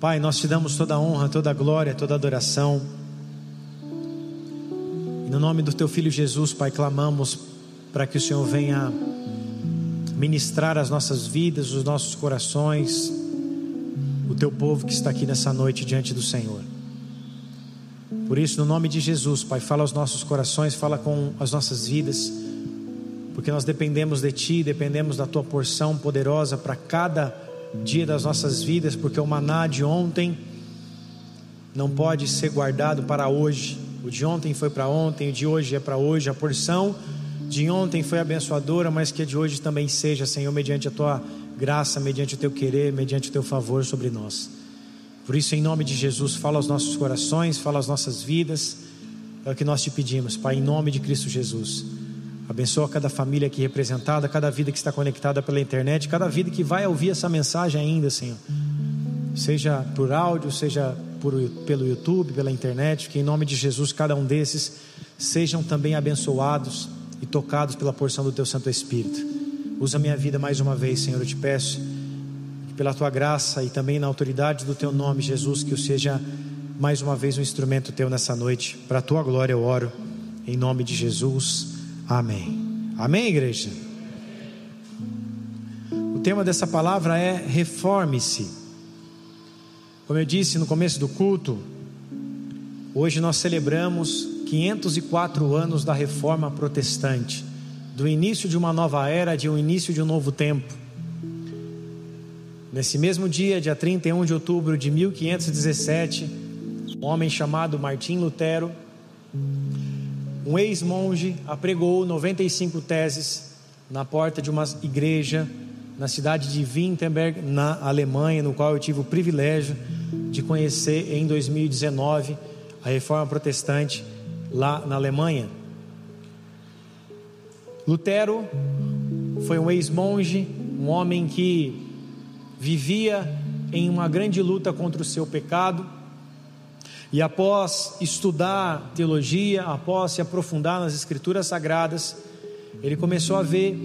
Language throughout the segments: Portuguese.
Pai, nós te damos toda a honra, toda a glória, toda a adoração. E no nome do teu filho Jesus, Pai, clamamos para que o Senhor venha ministrar as nossas vidas, os nossos corações, o teu povo que está aqui nessa noite diante do Senhor. Por isso, no nome de Jesus, Pai, fala aos nossos corações, fala com as nossas vidas, porque nós dependemos de Ti, dependemos da Tua porção poderosa para cada dia das nossas vidas, porque o maná de ontem não pode ser guardado para hoje. O de ontem foi para ontem, o de hoje é para hoje. A porção de ontem foi abençoadora, mas que a de hoje também seja, Senhor, mediante a Tua graça, mediante o Teu querer, mediante o Teu favor sobre nós. Por isso, em nome de Jesus, fala aos nossos corações, fala às nossas vidas. É o que nós te pedimos, Pai, em nome de Cristo Jesus. Abençoa cada família aqui representada, cada vida que está conectada pela internet, cada vida que vai ouvir essa mensagem ainda, Senhor. Seja por áudio, seja por, pelo YouTube, pela internet, que em nome de Jesus cada um desses sejam também abençoados e tocados pela porção do Teu Santo Espírito. Usa minha vida mais uma vez, Senhor, eu te peço pela tua graça e também na autoridade do teu nome, Jesus, que eu seja mais uma vez um instrumento teu nessa noite. Para a tua glória eu oro, em nome de Jesus. Amém. Amém, igreja? O tema dessa palavra é reforme-se. Como eu disse no começo do culto, hoje nós celebramos 504 anos da reforma protestante, do início de uma nova era, de um início de um novo tempo. Nesse mesmo dia, dia 31 de outubro de 1517, um homem chamado Martim Lutero, um ex-monge, apregou 95 teses na porta de uma igreja na cidade de Wittenberg, na Alemanha, no qual eu tive o privilégio de conhecer em 2019 a reforma protestante lá na Alemanha. Lutero foi um ex-monge, um homem que vivia em uma grande luta contra o seu pecado, e após estudar teologia, após se aprofundar nas Escrituras Sagradas, ele começou a ver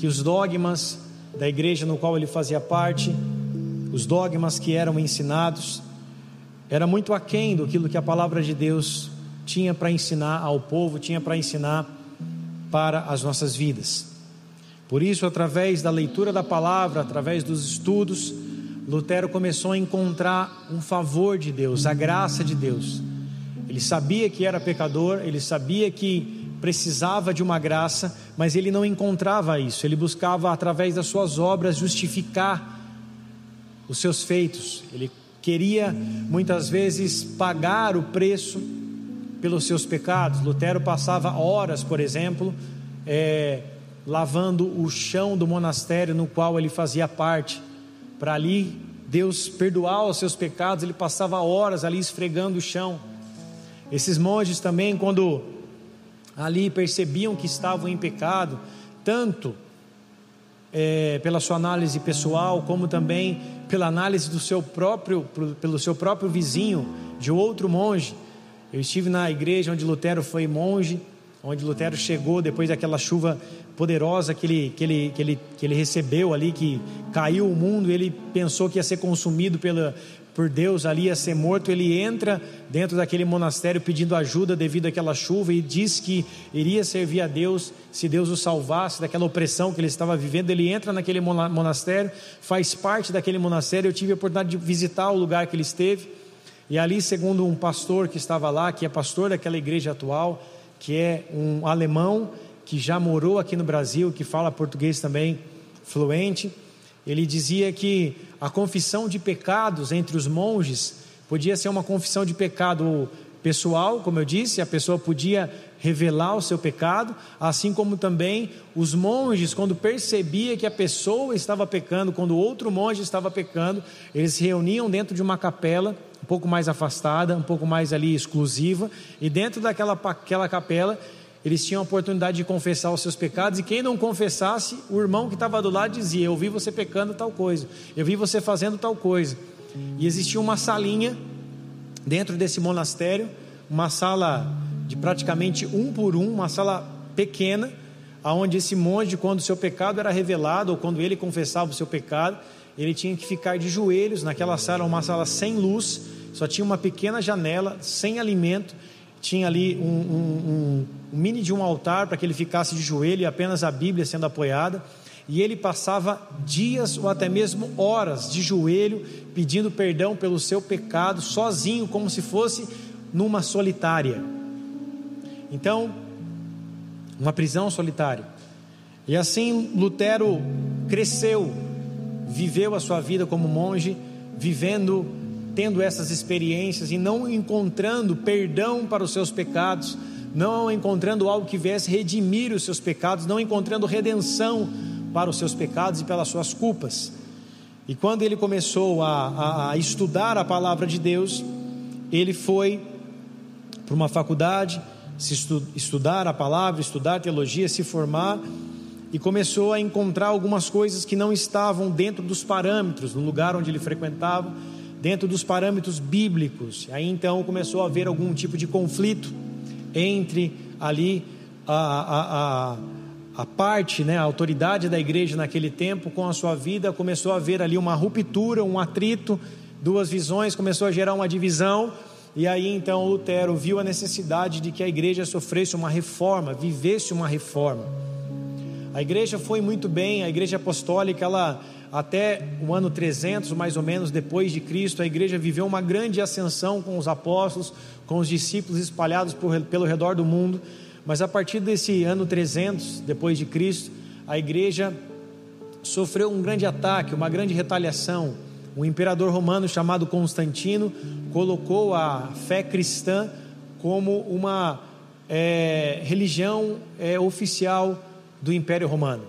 que os dogmas da igreja no qual ele fazia parte, os dogmas que eram ensinados, era muito aquém do que a palavra de Deus tinha para ensinar ao povo, tinha para ensinar para as nossas vidas. Por isso, através da leitura da palavra, através dos estudos, Lutero começou a encontrar um favor de Deus, a graça de Deus. Ele sabia que era pecador, ele sabia que precisava de uma graça, mas ele não encontrava isso. Ele buscava, através das suas obras, justificar os seus feitos. Ele queria, muitas vezes, pagar o preço pelos seus pecados. Lutero passava horas, por exemplo, é, lavando o chão do monastério no qual ele fazia parte, para ali Deus perdoar os seus pecados, ele passava horas ali esfregando o chão. Esses monges também, quando ali percebiam que estavam em pecado, tanto é, pela sua análise pessoal, como também pela análise do seu próprio, pelo seu próprio vizinho, de outro monge. Eu estive na igreja onde Lutero foi monge, onde Lutero chegou depois daquela chuva poderosa que ele, que ele, que ele, que ele recebeu ali, que caiu o mundo, ele pensou que ia ser consumido pela, por Deus ali, ia ser morto. Ele entra dentro daquele monastério pedindo ajuda devido àquela chuva e diz que iria servir a Deus se Deus o salvasse daquela opressão que ele estava vivendo. Ele entra naquele monastério, faz parte daquele monastério. Eu tive a oportunidade de visitar o lugar que ele esteve. E ali, segundo um pastor que estava lá, que é pastor daquela igreja atual, que é um alemão que já morou aqui no Brasil, que fala português também fluente, ele dizia que a confissão de pecados entre os monges podia ser uma confissão de pecado pessoal, como eu disse, a pessoa podia revelar o seu pecado, assim como também os monges, quando percebia que a pessoa estava pecando, quando outro monge estava pecando, eles se reuniam dentro de uma capela um pouco mais afastada, um pouco mais ali exclusiva, e dentro daquela aquela capela eles tinham a oportunidade de confessar os seus pecados, e quem não confessasse, o irmão que estava do lado dizia: Eu vi você pecando tal coisa, eu vi você fazendo tal coisa. E existia uma salinha dentro desse monastério, uma sala de praticamente um por um, uma sala pequena, aonde esse monge, quando o seu pecado era revelado, ou quando ele confessava o seu pecado, ele tinha que ficar de joelhos naquela sala, uma sala sem luz, só tinha uma pequena janela, sem alimento, tinha ali um, um, um, um mini de um altar para que ele ficasse de joelho e apenas a Bíblia sendo apoiada. E ele passava dias ou até mesmo horas de joelho, pedindo perdão pelo seu pecado, sozinho, como se fosse numa solitária. Então, uma prisão solitária. E assim Lutero cresceu, viveu a sua vida como monge, vivendo, tendo essas experiências e não encontrando perdão para os seus pecados, não encontrando algo que viesse redimir os seus pecados, não encontrando redenção para os seus pecados e pelas suas culpas. E quando ele começou a, a, a estudar a palavra de Deus, ele foi para uma faculdade, se estu, estudar a palavra, estudar teologia, se formar e começou a encontrar algumas coisas que não estavam dentro dos parâmetros, no lugar onde ele frequentava, dentro dos parâmetros bíblicos. Aí então começou a haver algum tipo de conflito entre ali a, a, a, a parte, né, a autoridade da igreja naquele tempo com a sua vida, começou a haver ali uma ruptura, um atrito, duas visões, começou a gerar uma divisão. E aí então Lutero viu a necessidade de que a igreja sofresse uma reforma, vivesse uma reforma. A igreja foi muito bem, a igreja apostólica, ela até o ano 300, mais ou menos depois de Cristo, a igreja viveu uma grande ascensão com os apóstolos, com os discípulos espalhados por, pelo redor do mundo. Mas a partir desse ano 300 depois de Cristo, a igreja sofreu um grande ataque, uma grande retaliação. O imperador romano chamado Constantino colocou a fé cristã como uma é, religião é, oficial do Império Romano.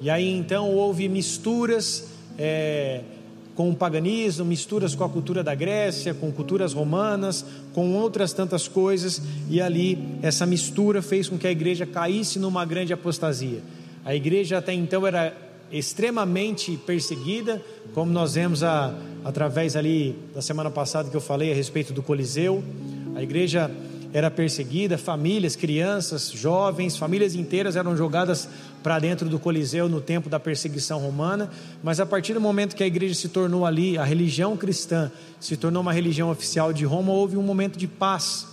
E aí então houve misturas é, com o paganismo, misturas com a cultura da Grécia, com culturas romanas, com outras tantas coisas, e ali essa mistura fez com que a igreja caísse numa grande apostasia. A igreja até então era extremamente perseguida, como nós vemos a, através ali da semana passada que eu falei a respeito do Coliseu. A igreja era perseguida, famílias, crianças, jovens, famílias inteiras eram jogadas para dentro do Coliseu no tempo da perseguição romana, mas a partir do momento que a igreja se tornou ali, a religião cristã se tornou uma religião oficial de Roma, houve um momento de paz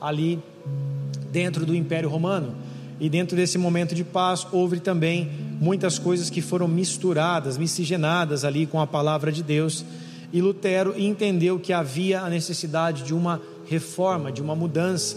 ali dentro do Império Romano. E dentro desse momento de paz houve também muitas coisas que foram misturadas, miscigenadas ali com a palavra de Deus. E Lutero entendeu que havia a necessidade de uma reforma, de uma mudança.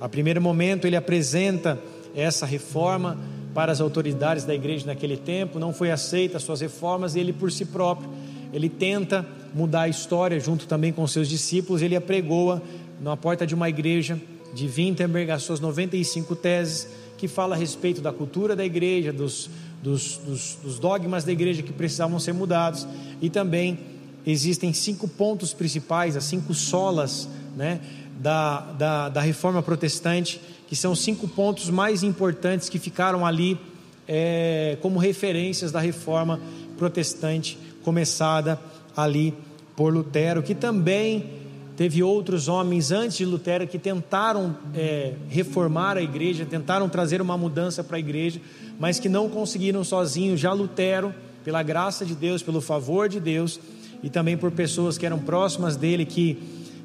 A primeiro momento, ele apresenta essa reforma para as autoridades da igreja naquele tempo, não foi aceita as suas reformas e ele por si próprio, ele tenta mudar a história junto também com seus discípulos, ele apregoa na porta de uma igreja de Wittenberg as suas 95 teses que fala a respeito da cultura da igreja, dos, dos, dos, dos dogmas da igreja que precisavam ser mudados e também existem cinco pontos principais, as cinco solas né, da, da, da reforma protestante, que são cinco pontos mais importantes que ficaram ali é, como referências da reforma protestante começada ali por Lutero, que também teve outros homens antes de Lutero que tentaram é, reformar a igreja, tentaram trazer uma mudança para a igreja, mas que não conseguiram sozinhos. Já Lutero, pela graça de Deus, pelo favor de Deus, e também por pessoas que eram próximas dele, que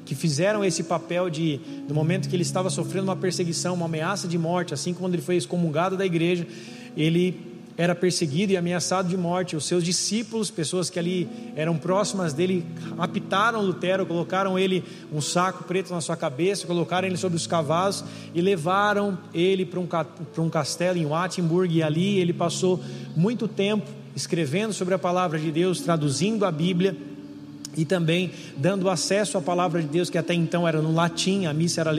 que fizeram esse papel de, no momento que ele estava sofrendo uma perseguição, uma ameaça de morte, assim como ele foi excomungado da igreja, ele era perseguido e ameaçado de morte. Os seus discípulos, pessoas que ali eram próximas dele, apitaram Lutero, colocaram ele um saco preto na sua cabeça, colocaram ele sobre os cavalos e levaram ele para um, para um castelo em Wittenberg. E ali ele passou muito tempo escrevendo sobre a palavra de Deus, traduzindo a Bíblia e também dando acesso à palavra de Deus que até então era no latim, a missa era,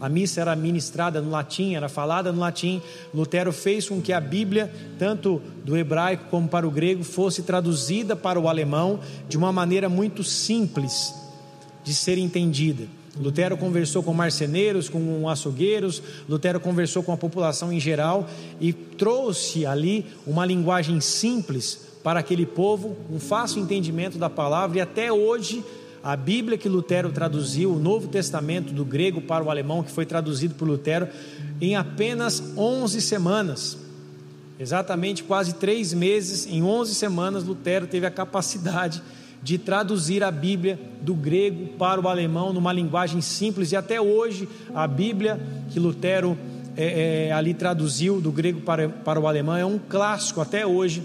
a missa era ministrada no latim, era falada no latim. Lutero fez com que a Bíblia, tanto do hebraico como para o grego, fosse traduzida para o alemão de uma maneira muito simples de ser entendida. Lutero conversou com marceneiros, com açougueiros, Lutero conversou com a população em geral e trouxe ali uma linguagem simples para aquele povo um fácil entendimento da palavra, e até hoje a Bíblia que Lutero traduziu, o Novo Testamento do grego para o alemão, que foi traduzido por Lutero, em apenas 11 semanas. exatamente quase três meses, em 11 semanas, Lutero teve a capacidade de traduzir a Bíblia do grego para o alemão numa linguagem simples, e até hoje a Bíblia que Lutero é, é, ali traduziu do grego para, para o alemão é um clássico até hoje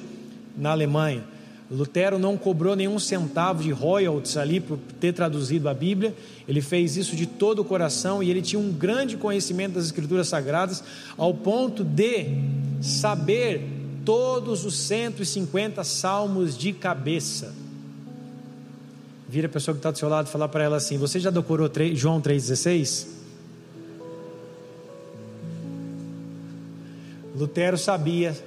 na Alemanha. Lutero não cobrou nenhum centavo de royalties ali por ter traduzido a Bíblia, ele fez isso de todo o coração e ele tinha um grande conhecimento das Escrituras Sagradas, ao ponto de saber todos os 150 salmos de cabeça. Vira a pessoa que está do seu lado e falar para ela assim: Você já decorou 3, João 3,16? Lutero sabia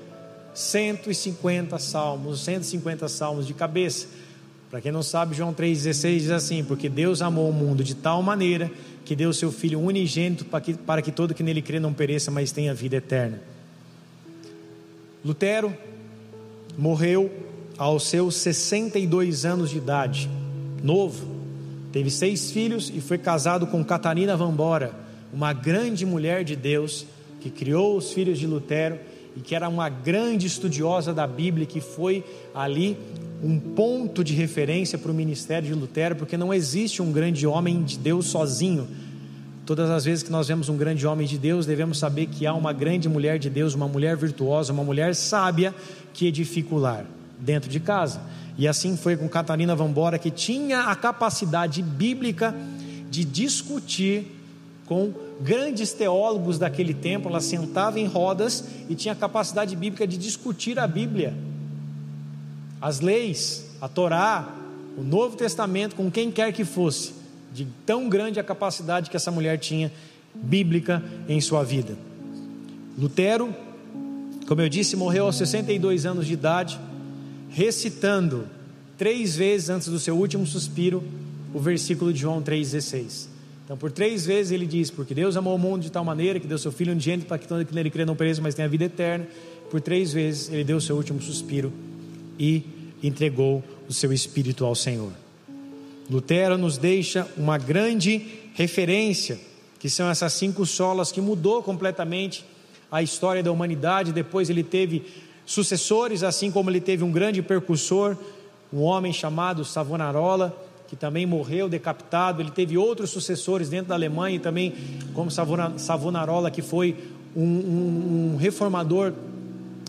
150 salmos, 150 salmos de cabeça. Para quem não sabe, João 3,16 diz assim: Porque Deus amou o mundo de tal maneira que deu o seu Filho unigênito para que, para que todo que nele crê não pereça, mas tenha vida eterna. Lutero morreu aos seus 62 anos de idade, novo, teve seis filhos e foi casado com Catarina Vambora, uma grande mulher de Deus que criou os filhos de Lutero e que era uma grande estudiosa da Bíblia, que foi ali um ponto de referência para o ministério de Lutero, porque não existe um grande homem de Deus sozinho. Todas as vezes que nós vemos um grande homem de Deus, devemos saber que há uma grande mulher de Deus, uma mulher virtuosa, uma mulher sábia que edifica o lar dentro de casa. E assim foi com Catarina Vambora, que tinha a capacidade bíblica de discutir com grandes teólogos daquele tempo, ela sentava em rodas e tinha capacidade bíblica de discutir a Bíblia, as leis, a Torá, o Novo Testamento, com quem quer que fosse, de tão grande a capacidade que essa mulher tinha bíblica em sua vida. Lutero, como eu disse, morreu aos 62 anos de idade, recitando três vezes antes do seu último suspiro o versículo de João 3,16. Então, por três vezes ele diz: Porque Deus amou o mundo de tal maneira que deu seu Filho unigênito para que todo que nele crê não pereça, mas tenha vida eterna. Por três vezes ele deu o seu último suspiro e entregou o seu espírito ao Senhor. Lutero nos deixa uma grande referência, que são essas cinco solas que mudou completamente a história da humanidade. Depois ele teve sucessores, assim como ele teve um grande percussor, um homem chamado Savonarola que também morreu decapitado. Ele teve outros sucessores dentro da Alemanha, também como Savonarola, que foi um, um, um reformador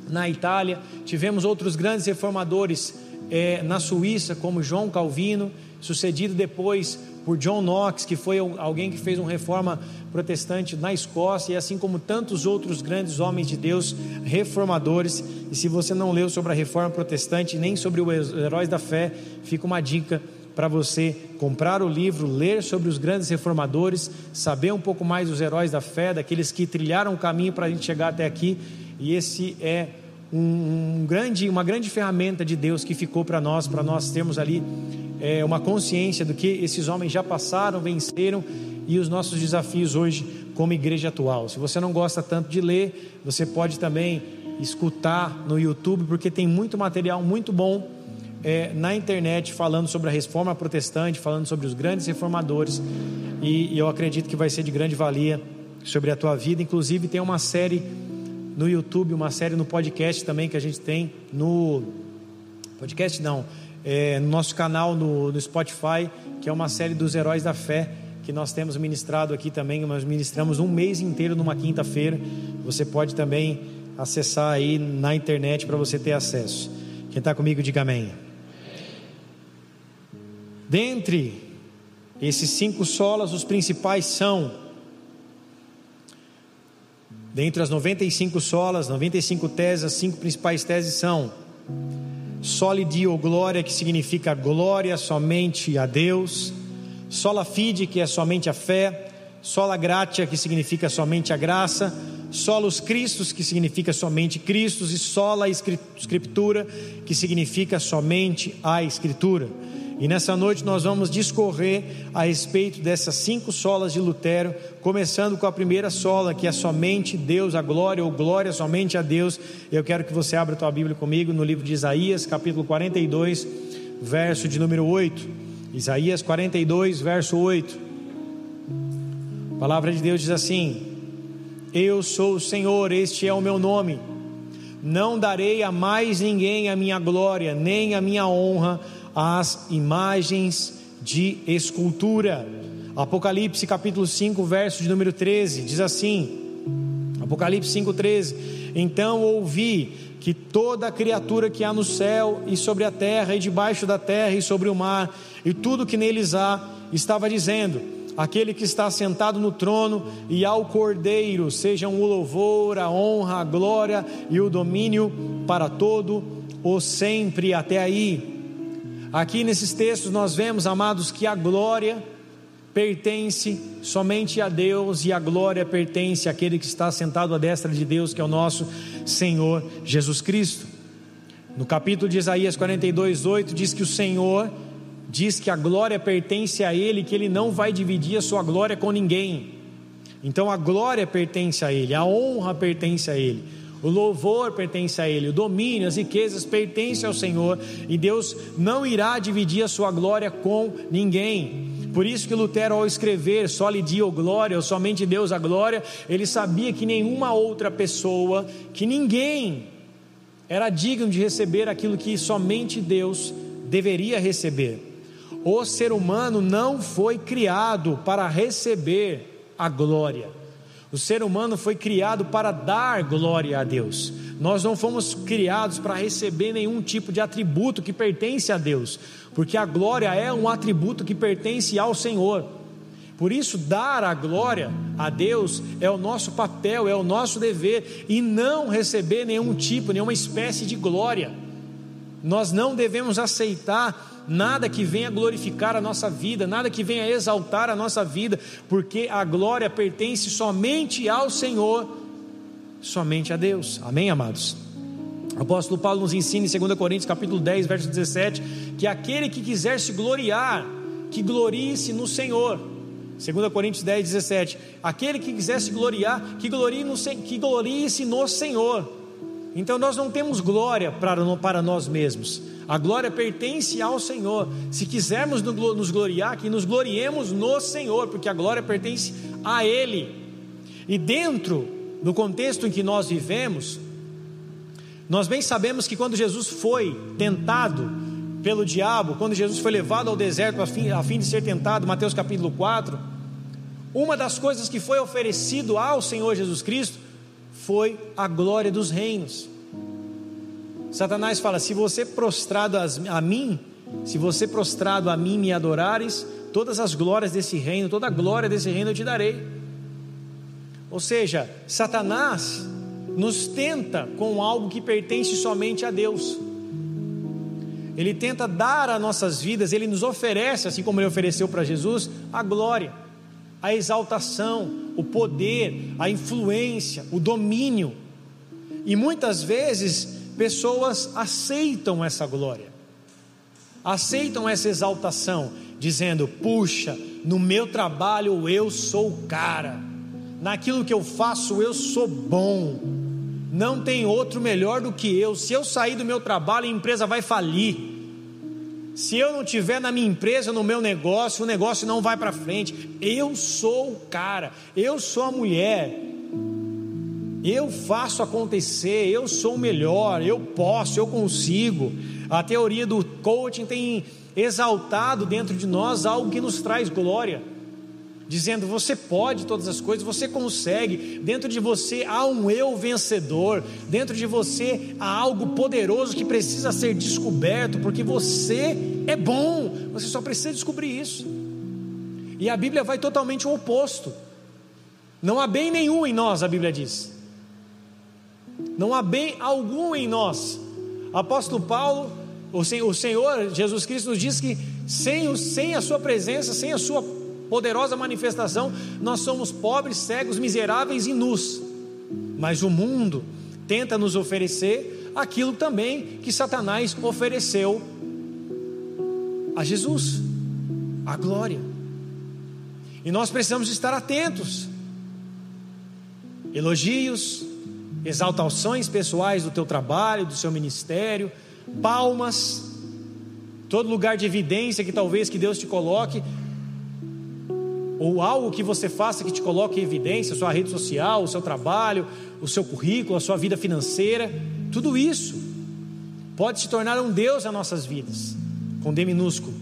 na Itália. Tivemos outros grandes reformadores é, na Suíça, como João Calvino, sucedido depois por John Knox, que foi alguém que fez uma reforma protestante na Escócia, e assim como tantos outros grandes homens de Deus reformadores. E se você não leu sobre a reforma protestante, nem sobre os heróis da fé, fica uma dica para você comprar o livro, ler sobre os grandes reformadores, saber um pouco mais dos heróis da fé, daqueles que trilharam o caminho para a gente chegar até aqui. E esse é um, grande, uma grande ferramenta de Deus que ficou para nós, para nós termos ali é, uma consciência do que esses homens já passaram, venceram e os nossos desafios hoje como igreja atual. Se você não gosta tanto de ler, você pode também escutar no YouTube, porque tem muito material muito bom é, na internet falando sobre a reforma protestante, falando sobre os grandes reformadores, e, e eu acredito que vai ser de grande valia sobre a tua vida. Inclusive, tem uma série no YouTube, uma série no podcast também que a gente tem no podcast, não, é, no nosso canal no, no Spotify, que é uma série dos heróis da fé que nós temos ministrado aqui também. Nós ministramos um mês inteiro numa quinta-feira. Você pode também acessar aí na internet para você ter acesso. Quem está comigo, diga amém. Dentre esses cinco solas, os principais são, dentre as 95 solas, 95 teses, as cinco principais teses são Soli Dio Glória, que significa glória somente a Deus, Sola Fide, que é somente a fé, Sola Gratia, que significa somente a graça, Solos Cristos, que significa somente Cristo, e Sola Escritura, que significa somente a Escritura. E nessa noite nós vamos discorrer a respeito dessas cinco solas de Lutero, começando com a primeira sola, que é somente Deus, a glória, ou glória somente a Deus. Eu quero que você abra a tua Bíblia comigo no livro de Isaías, capítulo 42, verso de número 8. Isaías 42, verso 8. A palavra de Deus diz assim: Eu sou o Senhor, este é o meu nome. Não darei a mais ninguém a minha glória, nem a minha honra às imagens de escultura. Apocalipse capítulo 5, verso de número 13, diz assim: Apocalipse 5,13. Então ouvi que toda criatura que há no céu e sobre a terra e debaixo da terra e sobre o mar e tudo que neles há, estava dizendo: aquele que está sentado no trono e ao Cordeiro, sejam o louvor, a honra, a glória e o domínio para todo o sempre até aí. Aqui nesses textos nós vemos, amados, que a glória pertence somente a Deus e a glória pertence àquele que está sentado à destra de Deus, que é o nosso Senhor Jesus Cristo. No capítulo de Isaías 42, 8 diz que o Senhor diz que a glória pertence a Ele, que Ele não vai dividir a sua glória com ninguém. Então a glória pertence a Ele, a honra pertence a Ele, o louvor pertence a Ele, o domínio, as riquezas pertencem ao Senhor, e Deus não irá dividir a sua glória com ninguém. Por isso que Lutero, ao escrever só lhe dio glória, ou somente Deus a glória, ele sabia que nenhuma outra pessoa, que ninguém era digno de receber aquilo que somente Deus deveria receber. O ser humano não foi criado para receber a glória. O ser humano foi criado para dar glória a Deus. Nós não fomos criados para receber nenhum tipo de atributo que pertence a Deus, porque a glória é um atributo que pertence ao Senhor. Por isso, dar a glória a Deus é o nosso papel, é o nosso dever, e não receber nenhum tipo, nenhuma espécie de glória. Nós não devemos aceitar nada que venha glorificar a nossa vida, nada que venha exaltar a nossa vida, porque a glória pertence somente ao Senhor, somente a Deus. Amém, amados? O apóstolo Paulo nos ensina em 2 Coríntios capítulo 10, verso 17, que aquele que quiser se gloriar, que glorie-se no Senhor. 2 Coríntios 10, 17. Aquele que quiser se gloriar, que glorie-se no, que glorie no Senhor. Então nós não temos glória para, para nós mesmos. A glória pertence ao Senhor. Se quisermos nos gloriar, que nos gloriemos no Senhor, porque a glória pertence a Ele. E dentro do contexto em que nós vivemos, nós bem sabemos que quando Jesus foi tentado pelo diabo, quando Jesus foi levado ao deserto a fim, a fim de ser tentado, Mateus capítulo 4, uma das coisas que foi oferecido ao Senhor Jesus Cristo foi a glória dos reinos. Satanás fala: se você prostrado a mim, se você prostrado a mim me adorares, todas as glórias desse reino, toda a glória desse reino eu te darei. Ou seja, Satanás nos tenta com algo que pertence somente a Deus. Ele tenta dar a nossas vidas, ele nos oferece, assim como ele ofereceu para Jesus, a glória, a exaltação, o poder, a influência, o domínio. E muitas vezes pessoas aceitam essa glória, aceitam essa exaltação, dizendo: puxa, no meu trabalho eu sou o cara, naquilo que eu faço eu sou bom, não tem outro melhor do que eu. Se eu sair do meu trabalho, a empresa vai falir. Se eu não tiver na minha empresa, no meu negócio, o negócio não vai para frente. Eu sou o cara, eu sou a mulher eu faço acontecer, eu sou o melhor, eu posso, eu consigo. A teoria do coaching tem exaltado dentro de nós algo que nos traz glória, dizendo: você pode todas as coisas, você consegue. Dentro de você há um eu vencedor, dentro de você há algo poderoso que precisa ser descoberto, porque você é bom, você só precisa descobrir isso. E a Bíblia vai totalmente o oposto. Não há bem nenhum em nós, a Bíblia diz não há bem algum em nós. Apóstolo Paulo, o Senhor Jesus Cristo nos diz que sem, sem a Sua presença, sem a Sua poderosa manifestação, nós somos pobres, cegos, miseráveis e nus. Mas o mundo tenta nos oferecer aquilo também que Satanás ofereceu a Jesus, a glória. E nós precisamos estar atentos. Elogios, exaltações pessoais do teu trabalho, do seu ministério, palmas, todo lugar de evidência que talvez que Deus te coloque, ou algo que você faça que te coloque em evidência, sua rede social, o seu trabalho, o seu currículo, a sua vida financeira, Tudo isso pode se tornar um Deus nas nossas vidas, com D minúsculo.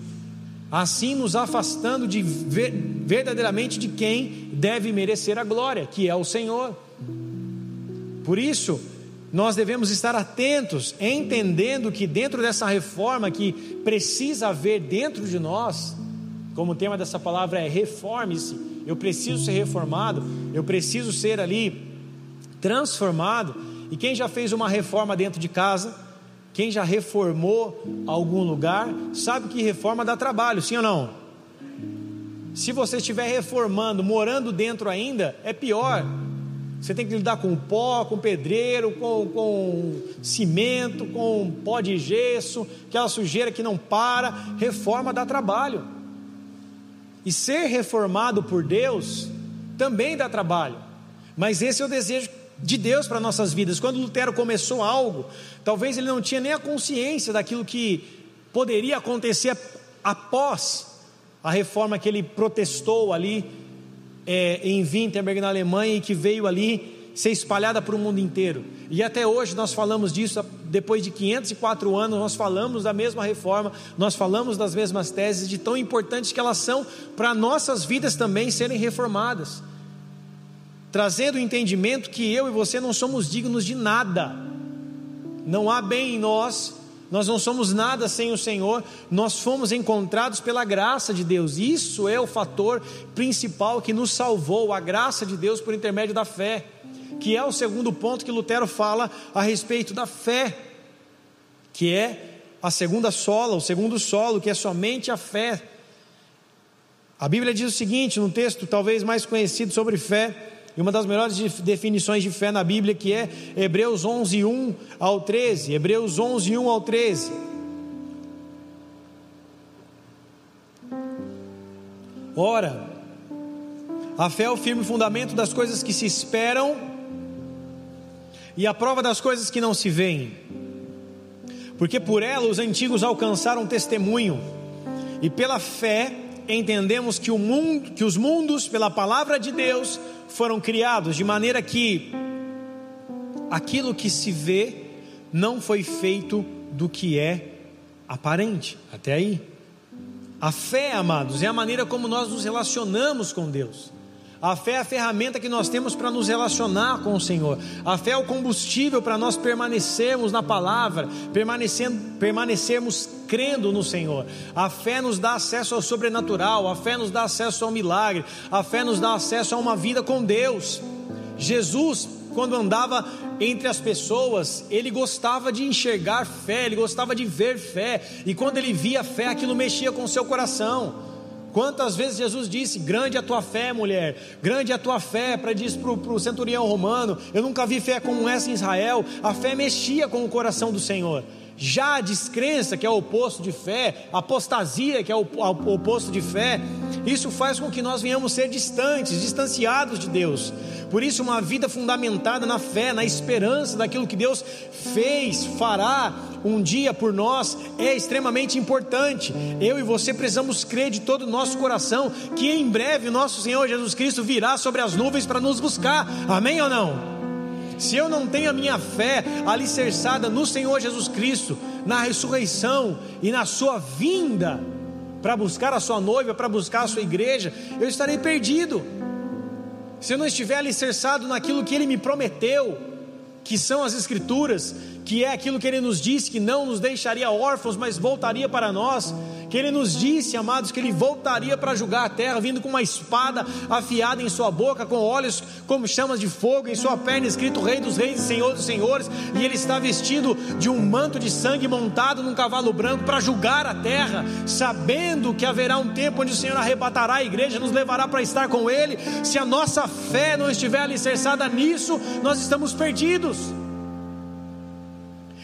Assim nos afastando de ver, verdadeiramente de quem deve merecer a glória, que é o Senhor. Por isso, nós devemos estar atentos, entendendo que dentro dessa reforma que precisa haver dentro de nós, como o tema dessa palavra é reforme-se, eu preciso ser reformado, eu preciso ser ali transformado. E quem já fez uma reforma dentro de casa, quem já reformou algum lugar, sabe que reforma dá trabalho, sim ou não? Se você estiver reformando, morando dentro ainda, é pior. Você tem que lidar com pó, com pedreiro, com, com cimento, com pó de gesso, aquela sujeira que não para. Reforma dá trabalho. E ser reformado por Deus também dá trabalho. Mas esse é o desejo de Deus para nossas vidas. Quando Lutero começou algo, talvez ele não tinha nem a consciência daquilo que poderia acontecer após a reforma que ele protestou ali é, em Wittenberg, na Alemanha, e que veio ali ser espalhada para o mundo inteiro. E até hoje nós falamos disso, depois de 504 anos, nós falamos da mesma reforma, nós falamos das mesmas teses, de tão importantes que elas são para nossas vidas também serem reformadas trazendo o entendimento que eu e você não somos dignos de nada, não há bem em nós, nós não somos nada sem o Senhor, nós fomos encontrados pela graça de Deus, isso é o fator principal que nos salvou, a graça de Deus por intermédio da fé, que é o segundo ponto que Lutero fala a respeito da fé, que é a segunda sola, o segundo solo, que é somente a fé. A Bíblia diz o seguinte, num texto talvez mais conhecido sobre fé, e uma das melhores definições de fé na Bíblia que é Hebreus 11, 1 ao 13. Hebreus 11, 1 ao 13. Ora, a fé é o firme fundamento das coisas que se esperam e a prova das coisas que não se veem. Porque por ela os antigos alcançaram testemunho, e pela fé entendemos que, o mundo, que os mundos, pela palavra de Deus, foram criados de maneira que aquilo que se vê não foi feito do que é aparente. Até aí. A fé, amados, é a maneira como nós nos relacionamos com Deus. A fé é a ferramenta que nós temos para nos relacionar com o Senhor. A fé é o combustível para nós permanecermos na palavra, permanecermos crendo no Senhor. A fé nos dá acesso ao sobrenatural, a fé nos dá acesso ao milagre, a fé nos dá acesso a uma vida com Deus. Jesus, quando andava entre as pessoas, ele gostava de enxergar fé, ele gostava de ver fé, e quando ele via fé, aquilo mexia com o seu coração. Quantas vezes Jesus disse: Grande é a tua fé, mulher, grande é a tua fé, para dizer para o centurião romano: Eu nunca vi fé como essa em Israel. A fé mexia com o coração do Senhor. Já a descrença, que é o oposto de fé, a apostasia, que é o oposto de fé, isso faz com que nós venhamos ser distantes, distanciados de Deus. Por isso, uma vida fundamentada na fé, na esperança daquilo que Deus fez, fará um dia por nós, é extremamente importante. Eu e você precisamos crer de todo o nosso coração que em breve nosso Senhor Jesus Cristo virá sobre as nuvens para nos buscar. Amém ou não? Se eu não tenho a minha fé alicerçada no Senhor Jesus Cristo, na ressurreição e na sua vinda, para buscar a sua noiva, para buscar a sua igreja, eu estarei perdido. Se eu não estiver alicerçado naquilo que Ele me prometeu, que são as Escrituras, que é aquilo que Ele nos disse, que não nos deixaria órfãos, mas voltaria para nós, que Ele nos disse, amados, que Ele voltaria para julgar a terra, vindo com uma espada afiada em sua boca, com olhos como chamas de fogo, em sua perna escrito Rei dos Reis e Senhor dos Senhores, e Ele está vestido de um manto de sangue montado num cavalo branco para julgar a terra, sabendo que haverá um tempo onde o Senhor arrebatará a igreja, nos levará para estar com Ele. Se a nossa fé não estiver alicerçada nisso, nós estamos perdidos.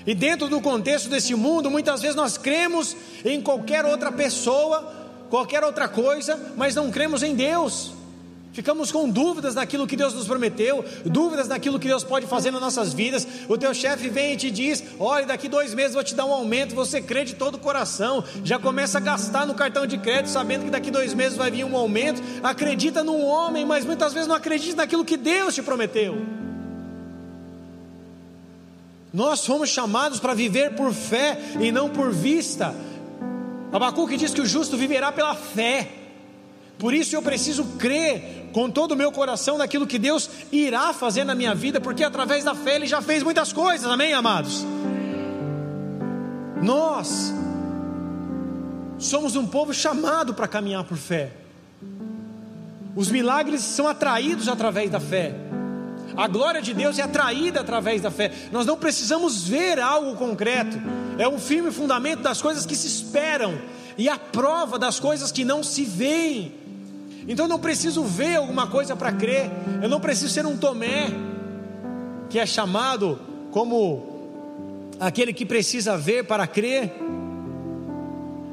E dentro do contexto desse mundo, muitas vezes nós cremos em qualquer outra pessoa, qualquer outra coisa, mas não cremos em Deus. Ficamos com dúvidas naquilo que Deus nos prometeu, dúvidas naquilo que Deus pode fazer nas nossas vidas. O teu chefe vem e te diz: Olha, daqui dois meses vou te dar um aumento. Você crê de todo o coração, já começa a gastar no cartão de crédito, sabendo que daqui dois meses vai vir um aumento. Acredita num homem, mas muitas vezes não acredita naquilo que Deus te prometeu. Nós fomos chamados para viver por fé e não por vista. Abacuque diz que o justo viverá pela fé. Por isso eu preciso crer com todo o meu coração naquilo que Deus irá fazer na minha vida, porque através da fé Ele já fez muitas coisas, amém, amados? Nós somos um povo chamado para caminhar por fé. Os milagres são atraídos através da fé. A glória de Deus é atraída através da fé. Nós não precisamos ver algo concreto. É um firme fundamento das coisas que se esperam e a prova das coisas que não se veem. Então eu não preciso ver alguma coisa para crer. Eu não preciso ser um Tomé que é chamado como aquele que precisa ver para crer.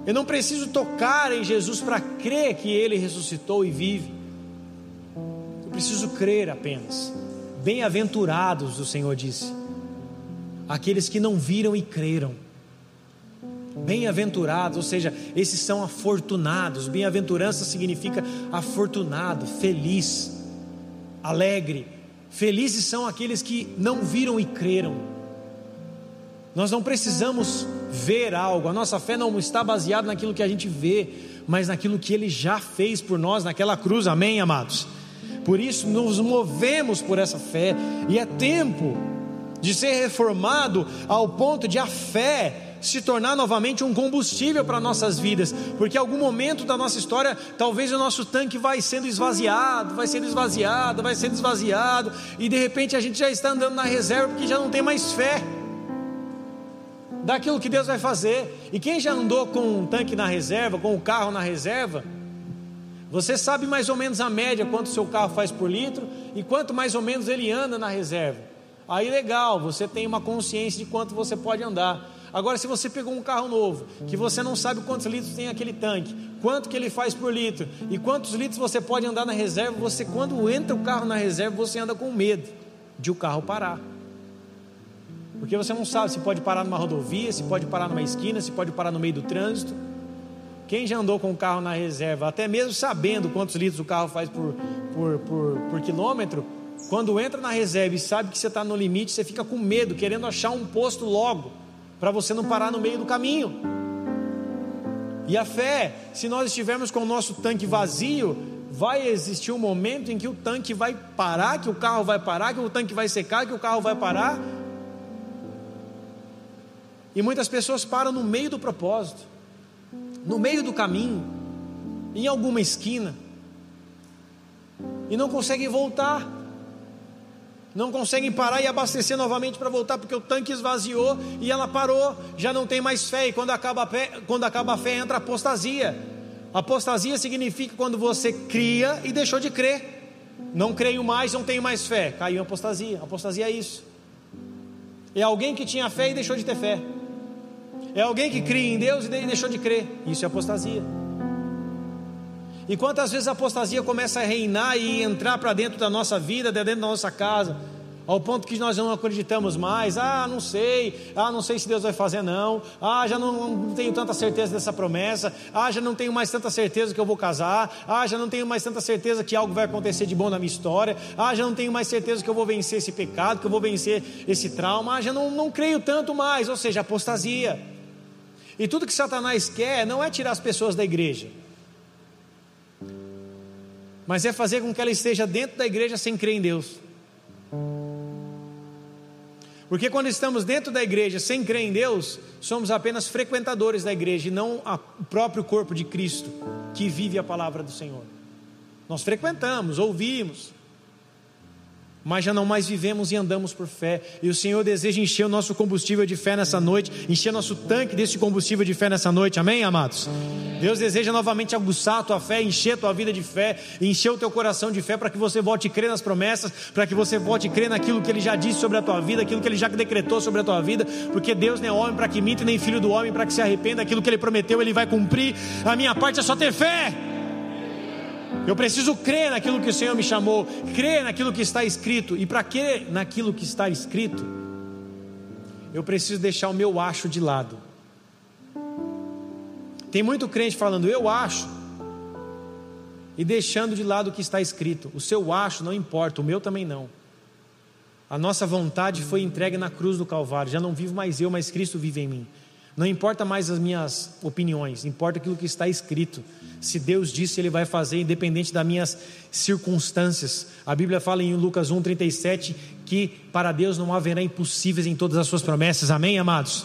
Eu não preciso tocar em Jesus para crer que ele ressuscitou e vive. Eu preciso crer apenas. Bem-aventurados, o Senhor disse, aqueles que não viram e creram. Bem-aventurados, ou seja, esses são afortunados. Bem-aventurança significa afortunado, feliz, alegre. Felizes são aqueles que não viram e creram. Nós não precisamos ver algo, a nossa fé não está baseada naquilo que a gente vê, mas naquilo que Ele já fez por nós naquela cruz, amém, amados? Por isso nos movemos por essa fé, e é tempo de ser reformado ao ponto de a fé se tornar novamente um combustível para nossas vidas, porque em algum momento da nossa história, talvez o nosso tanque vai sendo esvaziado, vai sendo esvaziado, vai sendo esvaziado, e de repente a gente já está andando na reserva porque já não tem mais fé daquilo que Deus vai fazer. E quem já andou com um tanque na reserva, com o um carro na reserva, você sabe mais ou menos a média quanto o seu carro faz por litro e quanto mais ou menos ele anda na reserva. Aí legal, você tem uma consciência de quanto você pode andar. Agora, se você pegou um carro novo, que você não sabe quantos litros tem aquele tanque, quanto que ele faz por litro e quantos litros você pode andar na reserva, você quando entra o carro na reserva, você anda com medo de o carro parar. Porque você não sabe se pode parar numa rodovia, se pode parar numa esquina, se pode parar no meio do trânsito. Quem já andou com o carro na reserva, até mesmo sabendo quantos litros o carro faz por, por, por, por quilômetro, quando entra na reserva e sabe que você está no limite, você fica com medo, querendo achar um posto logo, para você não parar no meio do caminho. E a fé, se nós estivermos com o nosso tanque vazio, vai existir um momento em que o tanque vai parar, que o carro vai parar, que o tanque vai secar, que o carro vai parar. E muitas pessoas param no meio do propósito no meio do caminho, em alguma esquina, e não conseguem voltar, não conseguem parar e abastecer novamente para voltar, porque o tanque esvaziou e ela parou, já não tem mais fé, e quando acaba a fé, quando acaba a fé entra apostasia. Apostasia significa quando você cria e deixou de crer. Não creio mais, não tenho mais fé. Caiu a apostasia. Apostasia é isso. É alguém que tinha fé e deixou de ter fé. É alguém que cria em Deus e deixou de crer. Isso é apostasia. E quantas vezes a apostasia começa a reinar e entrar para dentro da nossa vida, dentro da nossa casa, ao ponto que nós não acreditamos mais. Ah, não sei. Ah, não sei se Deus vai fazer, não. Ah, já não, não, tenho tanta certeza dessa promessa. Ah, já não tenho mais tanta certeza que eu vou casar. Ah, já não tenho mais tanta certeza que algo vai acontecer de bom na minha história. Ah, já não tenho mais certeza que eu vou vencer esse pecado, que eu vou vencer esse trauma. Ah, já não, não creio tanto mais. Ou seja, apostasia. E tudo que Satanás quer não é tirar as pessoas da igreja, mas é fazer com que ela esteja dentro da igreja sem crer em Deus. Porque quando estamos dentro da igreja sem crer em Deus, somos apenas frequentadores da igreja e não o próprio corpo de Cristo que vive a palavra do Senhor. Nós frequentamos, ouvimos, mas já não mais vivemos e andamos por fé. E o Senhor deseja encher o nosso combustível de fé nessa noite, encher nosso tanque desse combustível de fé nessa noite, amém, amados? Deus deseja novamente aguçar a tua fé, encher a tua vida de fé, encher o teu coração de fé para que você volte a crer nas promessas, para que você volte a crer naquilo que Ele já disse sobre a tua vida, aquilo que Ele já decretou sobre a tua vida, porque Deus não é homem para que minta, nem filho do homem para que se arrependa, aquilo que Ele prometeu Ele vai cumprir. A minha parte é só ter fé. Eu preciso crer naquilo que o Senhor me chamou, crer naquilo que está escrito. E para crer naquilo que está escrito, eu preciso deixar o meu acho de lado. Tem muito crente falando, eu acho, e deixando de lado o que está escrito. O seu acho não importa, o meu também não. A nossa vontade foi entregue na cruz do Calvário. Já não vivo mais eu, mas Cristo vive em mim. Não importa mais as minhas opiniões, importa aquilo que está escrito. Se Deus disse, Ele vai fazer, independente das minhas circunstâncias. A Bíblia fala em Lucas 1,37 que para Deus não haverá impossíveis em todas as suas promessas. Amém, amados?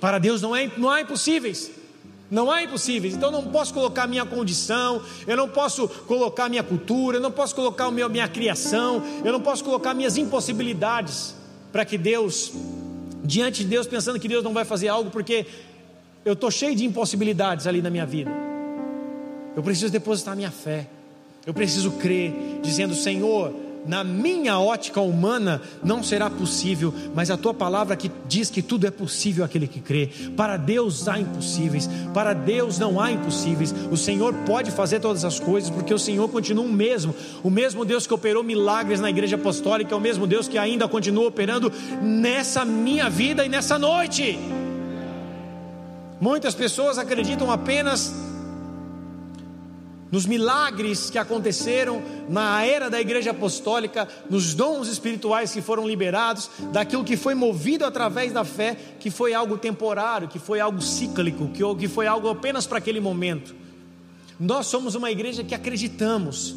Para Deus não, é, não há impossíveis. Não há impossíveis. Então eu não posso colocar minha condição, eu não posso colocar minha cultura, eu não posso colocar o meu, minha criação, eu não posso colocar minhas impossibilidades para que Deus, diante de Deus, pensando que Deus não vai fazer algo, porque eu estou cheio de impossibilidades ali na minha vida. Eu preciso depositar minha fé. Eu preciso crer, dizendo: Senhor, na minha ótica humana não será possível, mas a tua palavra que diz que tudo é possível aquele que crê. Para Deus há impossíveis, para Deus não há impossíveis. O Senhor pode fazer todas as coisas, porque o Senhor continua o mesmo, o mesmo Deus que operou milagres na igreja apostólica, é o mesmo Deus que ainda continua operando nessa minha vida e nessa noite. Muitas pessoas acreditam apenas nos milagres que aconteceram na era da igreja apostólica, nos dons espirituais que foram liberados, daquilo que foi movido através da fé, que foi algo temporário, que foi algo cíclico, que foi algo apenas para aquele momento. Nós somos uma igreja que acreditamos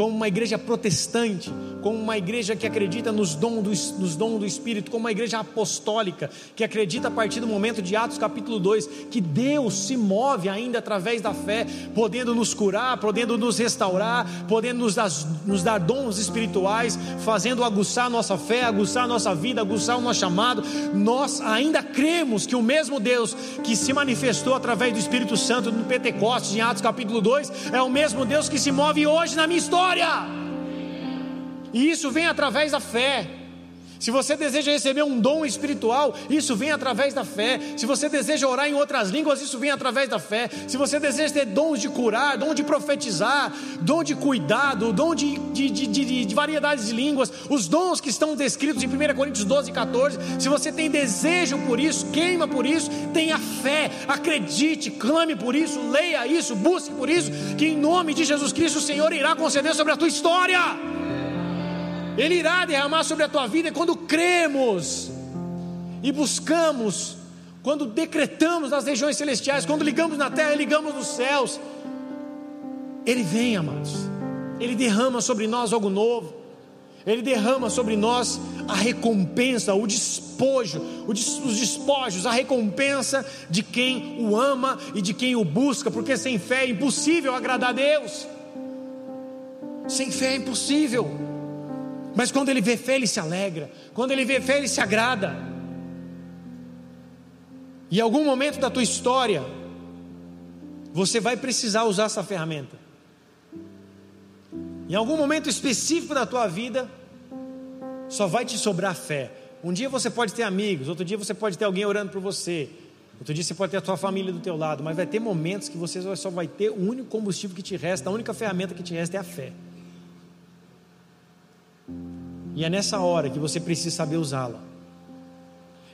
como uma igreja protestante, como uma igreja que acredita nos dons do, nos dons do Espírito, como uma igreja apostólica, que acredita a partir do momento de Atos capítulo 2, que Deus se move ainda através da fé, podendo nos curar, podendo nos restaurar, podendo nos dar, nos dar dons espirituais, fazendo aguçar nossa fé, aguçar nossa vida, aguçar o nosso chamado. Nós ainda cremos que o mesmo Deus que se manifestou através do Espírito Santo no Pentecostes, em Atos capítulo 2, é o mesmo Deus que se move hoje na minha história E isso vem através da fé. Se você deseja receber um dom espiritual, isso vem através da fé. Se você deseja orar em outras línguas, isso vem através da fé. Se você deseja ter dons de curar, dom de profetizar, dom de cuidado, dom de, de, de, de variedades de línguas, os dons que estão descritos em 1 Coríntios 12, 14, se você tem desejo por isso, queima por isso, tenha fé, acredite, clame por isso, leia isso, busque por isso, que em nome de Jesus Cristo o Senhor irá conceder sobre a tua história. Ele irá derramar sobre a tua vida quando cremos e buscamos, quando decretamos nas regiões celestiais, quando ligamos na terra e ligamos nos céus, Ele vem, amados, Ele derrama sobre nós algo novo, Ele derrama sobre nós a recompensa, o despojo, os despojos, a recompensa de quem o ama e de quem o busca, porque sem fé é impossível agradar a Deus, sem fé é impossível. Mas quando ele vê fé, ele se alegra. Quando ele vê fé, ele se agrada. E em algum momento da tua história, você vai precisar usar essa ferramenta. Em algum momento específico da tua vida, só vai te sobrar fé. Um dia você pode ter amigos, outro dia você pode ter alguém orando por você, outro dia você pode ter a tua família do teu lado, mas vai ter momentos que você só vai ter o único combustível que te resta, a única ferramenta que te resta é a fé. E é nessa hora que você precisa saber usá-la.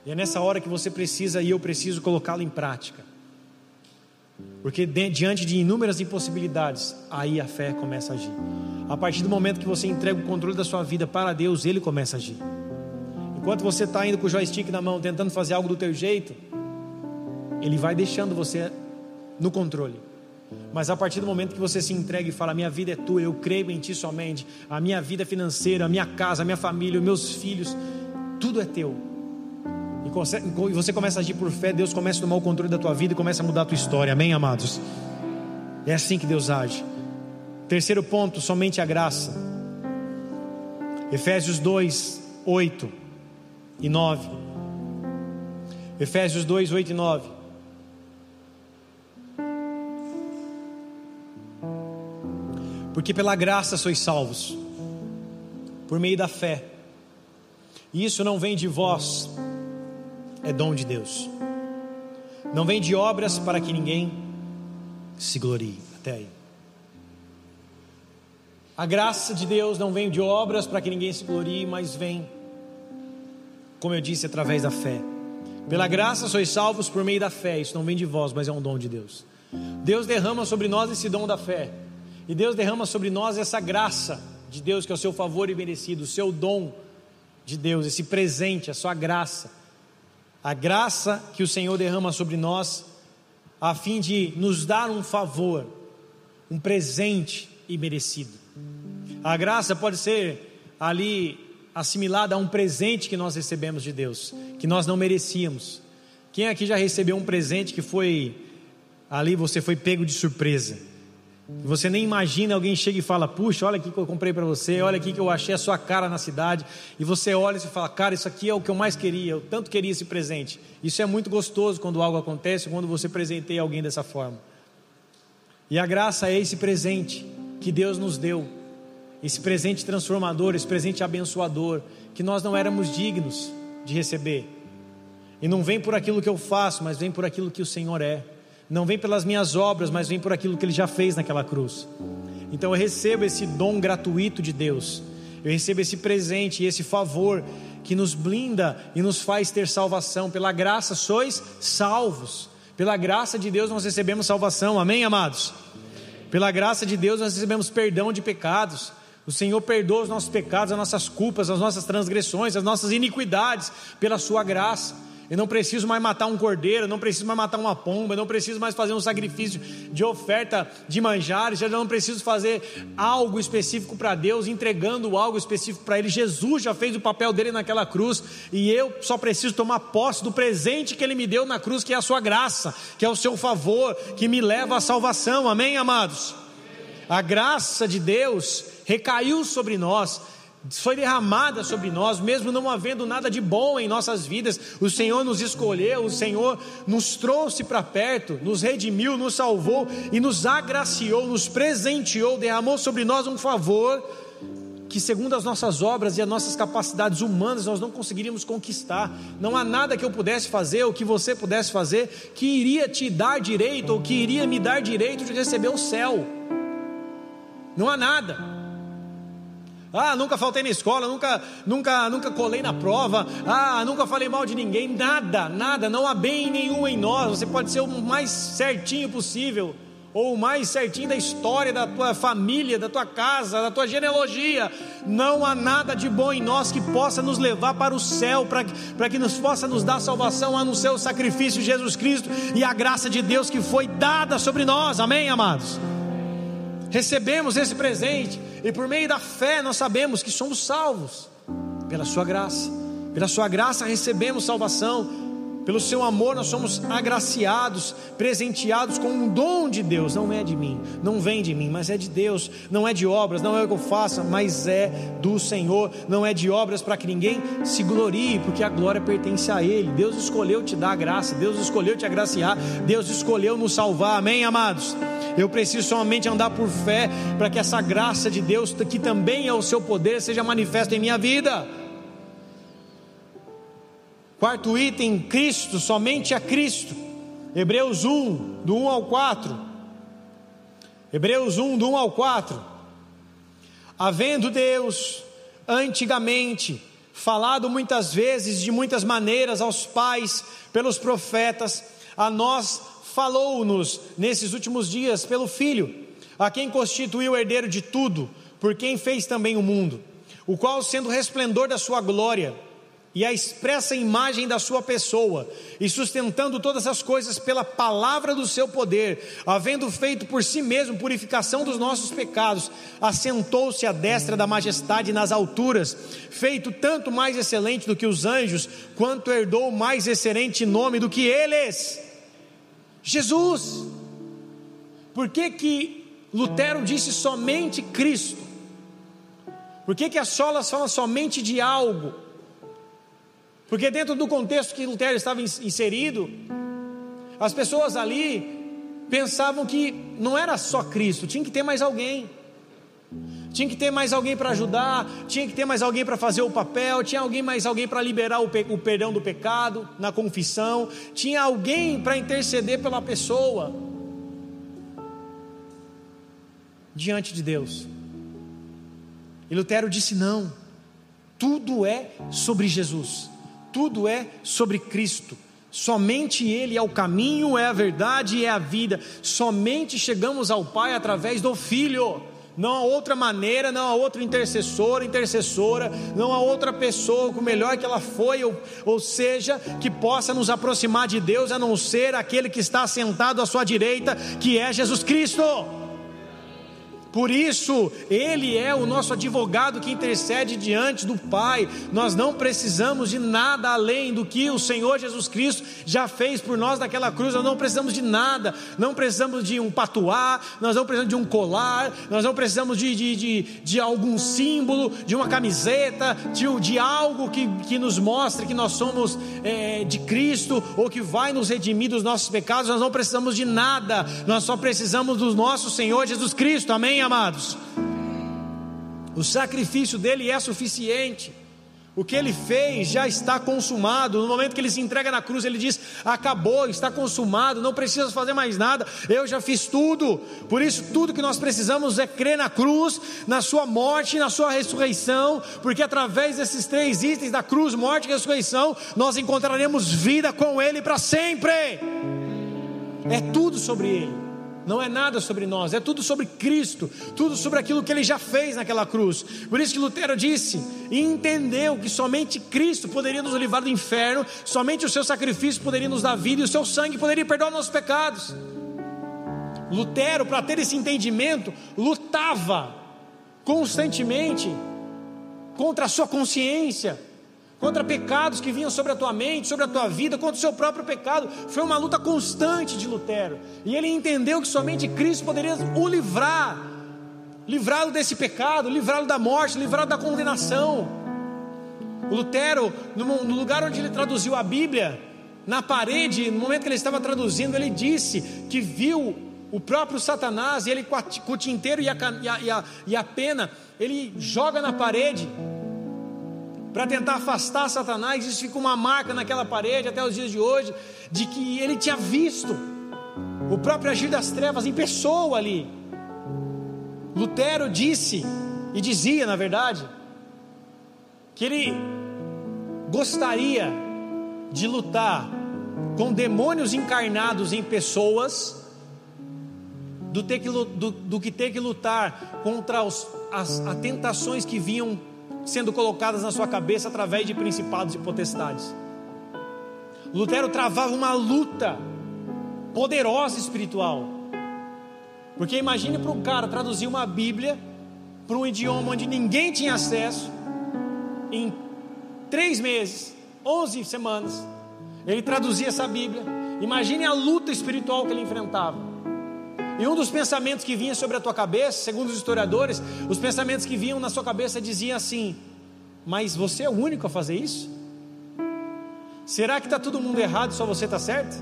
E é nessa hora que você precisa e eu preciso colocá-la em prática. Porque diante de inúmeras impossibilidades, aí a fé começa a agir. A partir do momento que você entrega o controle da sua vida para Deus, Ele começa a agir. Enquanto você está indo com o joystick na mão, tentando fazer algo do teu jeito, Ele vai deixando você no controle. Mas a partir do momento que você se entrega e fala: Minha vida é tua, eu creio em ti somente, a minha vida financeira, a minha casa, a minha família, os meus filhos, tudo é teu. E você começa a agir por fé, Deus começa a tomar o controle da tua vida e começa a mudar a tua história, amém, amados? É assim que Deus age. Terceiro ponto: somente a graça. Efésios 2, 8 e 9. Efésios 2, 8 e 9. Porque pela graça sois salvos, por meio da fé. E isso não vem de vós, é dom de Deus. Não vem de obras para que ninguém se glorie. Até aí. A graça de Deus não vem de obras para que ninguém se glorie, mas vem, como eu disse, através da fé. Pela graça sois salvos por meio da fé. Isso não vem de vós, mas é um dom de Deus. Deus derrama sobre nós esse dom da fé. E Deus derrama sobre nós essa graça de Deus que é o seu favor e merecido, o seu dom de Deus, esse presente, a sua graça, a graça que o Senhor derrama sobre nós, a fim de nos dar um favor, um presente imerecido. A graça pode ser ali assimilada a um presente que nós recebemos de Deus, que nós não merecíamos. Quem aqui já recebeu um presente que foi ali você foi pego de surpresa? Você nem imagina, alguém chega e fala: Puxa, olha aqui que eu comprei para você, olha aqui que eu achei a sua cara na cidade. E você olha e fala: Cara, isso aqui é o que eu mais queria, eu tanto queria esse presente. Isso é muito gostoso quando algo acontece, quando você presenteia alguém dessa forma. E a graça é esse presente que Deus nos deu, esse presente transformador, esse presente abençoador, que nós não éramos dignos de receber. E não vem por aquilo que eu faço, mas vem por aquilo que o Senhor é não vem pelas minhas obras, mas vem por aquilo que Ele já fez naquela cruz. Então eu recebo esse dom gratuito de Deus, eu recebo esse presente e esse favor que nos blinda e nos faz ter salvação. Pela graça sois salvos, pela graça de Deus nós recebemos salvação, amém, amados? Pela graça de Deus nós recebemos perdão de pecados. O Senhor perdoa os nossos pecados, as nossas culpas, as nossas transgressões, as nossas iniquidades, pela Sua graça. Eu não preciso mais matar um cordeiro, eu não preciso mais matar uma pomba, eu não preciso mais fazer um sacrifício de oferta de manjares, eu não preciso fazer algo específico para Deus, entregando algo específico para Ele. Jesus já fez o papel dele naquela cruz e eu só preciso tomar posse do presente que Ele me deu na cruz, que é a Sua graça, que é o Seu favor, que me leva à salvação. Amém, amados? A graça de Deus recaiu sobre nós foi derramada sobre nós, mesmo não havendo nada de bom em nossas vidas. O Senhor nos escolheu, o Senhor nos trouxe para perto, nos redimiu, nos salvou e nos agraciou, nos presenteou, derramou sobre nós um favor que, segundo as nossas obras e as nossas capacidades humanas, nós não conseguiríamos conquistar. Não há nada que eu pudesse fazer, ou que você pudesse fazer, que iria te dar direito, ou que iria me dar direito de receber o céu. Não há nada. Ah, nunca faltei na escola, nunca, nunca, nunca colei na prova. Ah, nunca falei mal de ninguém. Nada, nada, não há bem nenhum em nós. Você pode ser o mais certinho possível, ou o mais certinho da história da tua família, da tua casa, da tua genealogia. Não há nada de bom em nós que possa nos levar para o céu, para, para que nos possa nos dar salvação a no seu sacrifício Jesus Cristo e a graça de Deus que foi dada sobre nós. Amém, amados? Recebemos esse presente e por meio da fé nós sabemos que somos salvos pela Sua graça. Pela Sua graça recebemos salvação. Pelo seu amor nós somos agraciados, presenteados com um dom de Deus. Não é de mim, não vem de mim, mas é de Deus. Não é de obras, não é o que eu faça, mas é do Senhor. Não é de obras para que ninguém se glorie, porque a glória pertence a Ele. Deus escolheu te dar a graça, Deus escolheu te agraciar, Deus escolheu nos salvar. Amém, amados? Eu preciso somente andar por fé para que essa graça de Deus, que também é o seu poder, seja manifesta em minha vida. Quarto item, Cristo, somente a Cristo. Hebreus 1, do 1 ao 4. Hebreus 1, do 1 ao 4. Havendo Deus, antigamente, falado muitas vezes, de muitas maneiras, aos pais, pelos profetas, a nós falou-nos nesses últimos dias pelo Filho, a quem constituiu o herdeiro de tudo, por quem fez também o mundo, o qual, sendo resplendor da sua glória e a expressa imagem da sua pessoa, e sustentando todas as coisas pela palavra do seu poder, havendo feito por si mesmo purificação dos nossos pecados, assentou-se à destra da majestade nas alturas, feito tanto mais excelente do que os anjos, quanto herdou mais excelente nome do que eles Jesus. Por que, que Lutero disse somente Cristo? Por que, que as solas falam somente de algo? Porque dentro do contexto que Lutero estava inserido, as pessoas ali pensavam que não era só Cristo, tinha que ter mais alguém. Tinha que ter mais alguém para ajudar, tinha que ter mais alguém para fazer o papel, tinha alguém mais alguém para liberar o, o, perdão do pecado na confissão, tinha alguém para interceder pela pessoa diante de Deus. E Lutero disse: não, tudo é sobre Jesus, tudo é sobre Cristo. Somente Ele é o caminho, é a verdade e é a vida. Somente chegamos ao Pai através do Filho. Não há outra maneira, não há outro intercessor, intercessora, não há outra pessoa com melhor que ela foi, ou, ou seja, que possa nos aproximar de Deus, a não ser aquele que está sentado à sua direita, que é Jesus Cristo. Por isso, Ele é o nosso advogado que intercede diante do Pai. Nós não precisamos de nada além do que o Senhor Jesus Cristo já fez por nós naquela cruz. Nós não precisamos de nada. Não precisamos de um patuá, nós não precisamos de um colar, nós não precisamos de, de, de, de algum símbolo, de uma camiseta, de, de algo que, que nos mostre que nós somos é, de Cristo ou que vai nos redimir dos nossos pecados. Nós não precisamos de nada. Nós só precisamos do nosso Senhor Jesus Cristo. Amém? Amados? O sacrifício dele é suficiente. O que ele fez já está consumado. No momento que ele se entrega na cruz, ele diz: Acabou, está consumado, não precisa fazer mais nada, eu já fiz tudo. Por isso, tudo que nós precisamos é crer na cruz, na sua morte na sua ressurreição, porque através desses três itens da cruz, morte e ressurreição, nós encontraremos vida com ele para sempre. É tudo sobre ele não é nada sobre nós, é tudo sobre Cristo, tudo sobre aquilo que ele já fez naquela cruz. Por isso que Lutero disse e entendeu que somente Cristo poderia nos livrar do inferno, somente o seu sacrifício poderia nos dar vida e o seu sangue poderia perdoar nossos pecados. Lutero, para ter esse entendimento, lutava constantemente contra a sua consciência, contra pecados que vinham sobre a tua mente, sobre a tua vida, contra o seu próprio pecado. Foi uma luta constante de Lutero. E ele entendeu que somente Cristo poderia o livrar, livrá-lo desse pecado, livrá-lo da morte, livrá-lo da condenação. Lutero, no lugar onde ele traduziu a Bíblia, na parede, no momento que ele estava traduzindo, ele disse que viu o próprio Satanás, e ele com o tinteiro e a, e a, e a pena, ele joga na parede para tentar afastar Satanás. Isso ficou uma marca naquela parede até os dias de hoje, de que ele tinha visto o próprio agir das trevas em pessoa ali. Lutero disse, e dizia na verdade, que ele gostaria de lutar com demônios encarnados em pessoas do, ter que, do, do que ter que lutar contra os, as, as tentações que vinham sendo colocadas na sua cabeça através de principados e potestades. Lutero travava uma luta poderosa espiritual. Porque imagine para um cara traduzir uma Bíblia para um idioma onde ninguém tinha acesso, em três meses, onze semanas, ele traduzia essa Bíblia. Imagine a luta espiritual que ele enfrentava. E um dos pensamentos que vinha sobre a tua cabeça, segundo os historiadores, os pensamentos que vinham na sua cabeça diziam assim: Mas você é o único a fazer isso? Será que está todo mundo errado e só você está certo?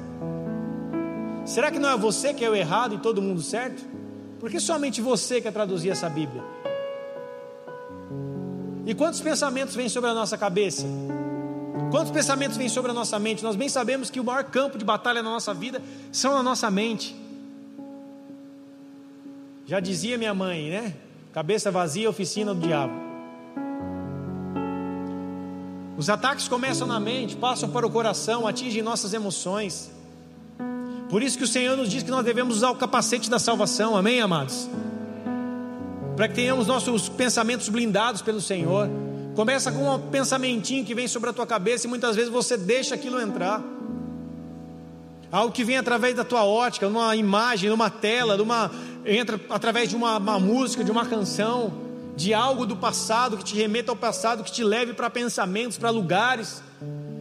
Será que não é você que é o errado e todo mundo certo? Por que somente você quer traduzir essa Bíblia? E quantos pensamentos vêm sobre a nossa cabeça? Quantos pensamentos vêm sobre a nossa mente? Nós bem sabemos que o maior campo de batalha na nossa vida são na nossa mente. Já dizia minha mãe, né? Cabeça vazia, oficina do diabo. Os ataques começam na mente, passam para o coração, atingem nossas emoções. Por isso que o Senhor nos diz que nós devemos usar o capacete da salvação, amém, amados? Para que tenhamos nossos pensamentos blindados pelo Senhor. Começa com um pensamentinho que vem sobre a tua cabeça e muitas vezes você deixa aquilo entrar. Algo que vem através da tua ótica, numa imagem, numa tela, numa entra através de uma, uma música, de uma canção, de algo do passado que te remeta ao passado, que te leve para pensamentos, para lugares.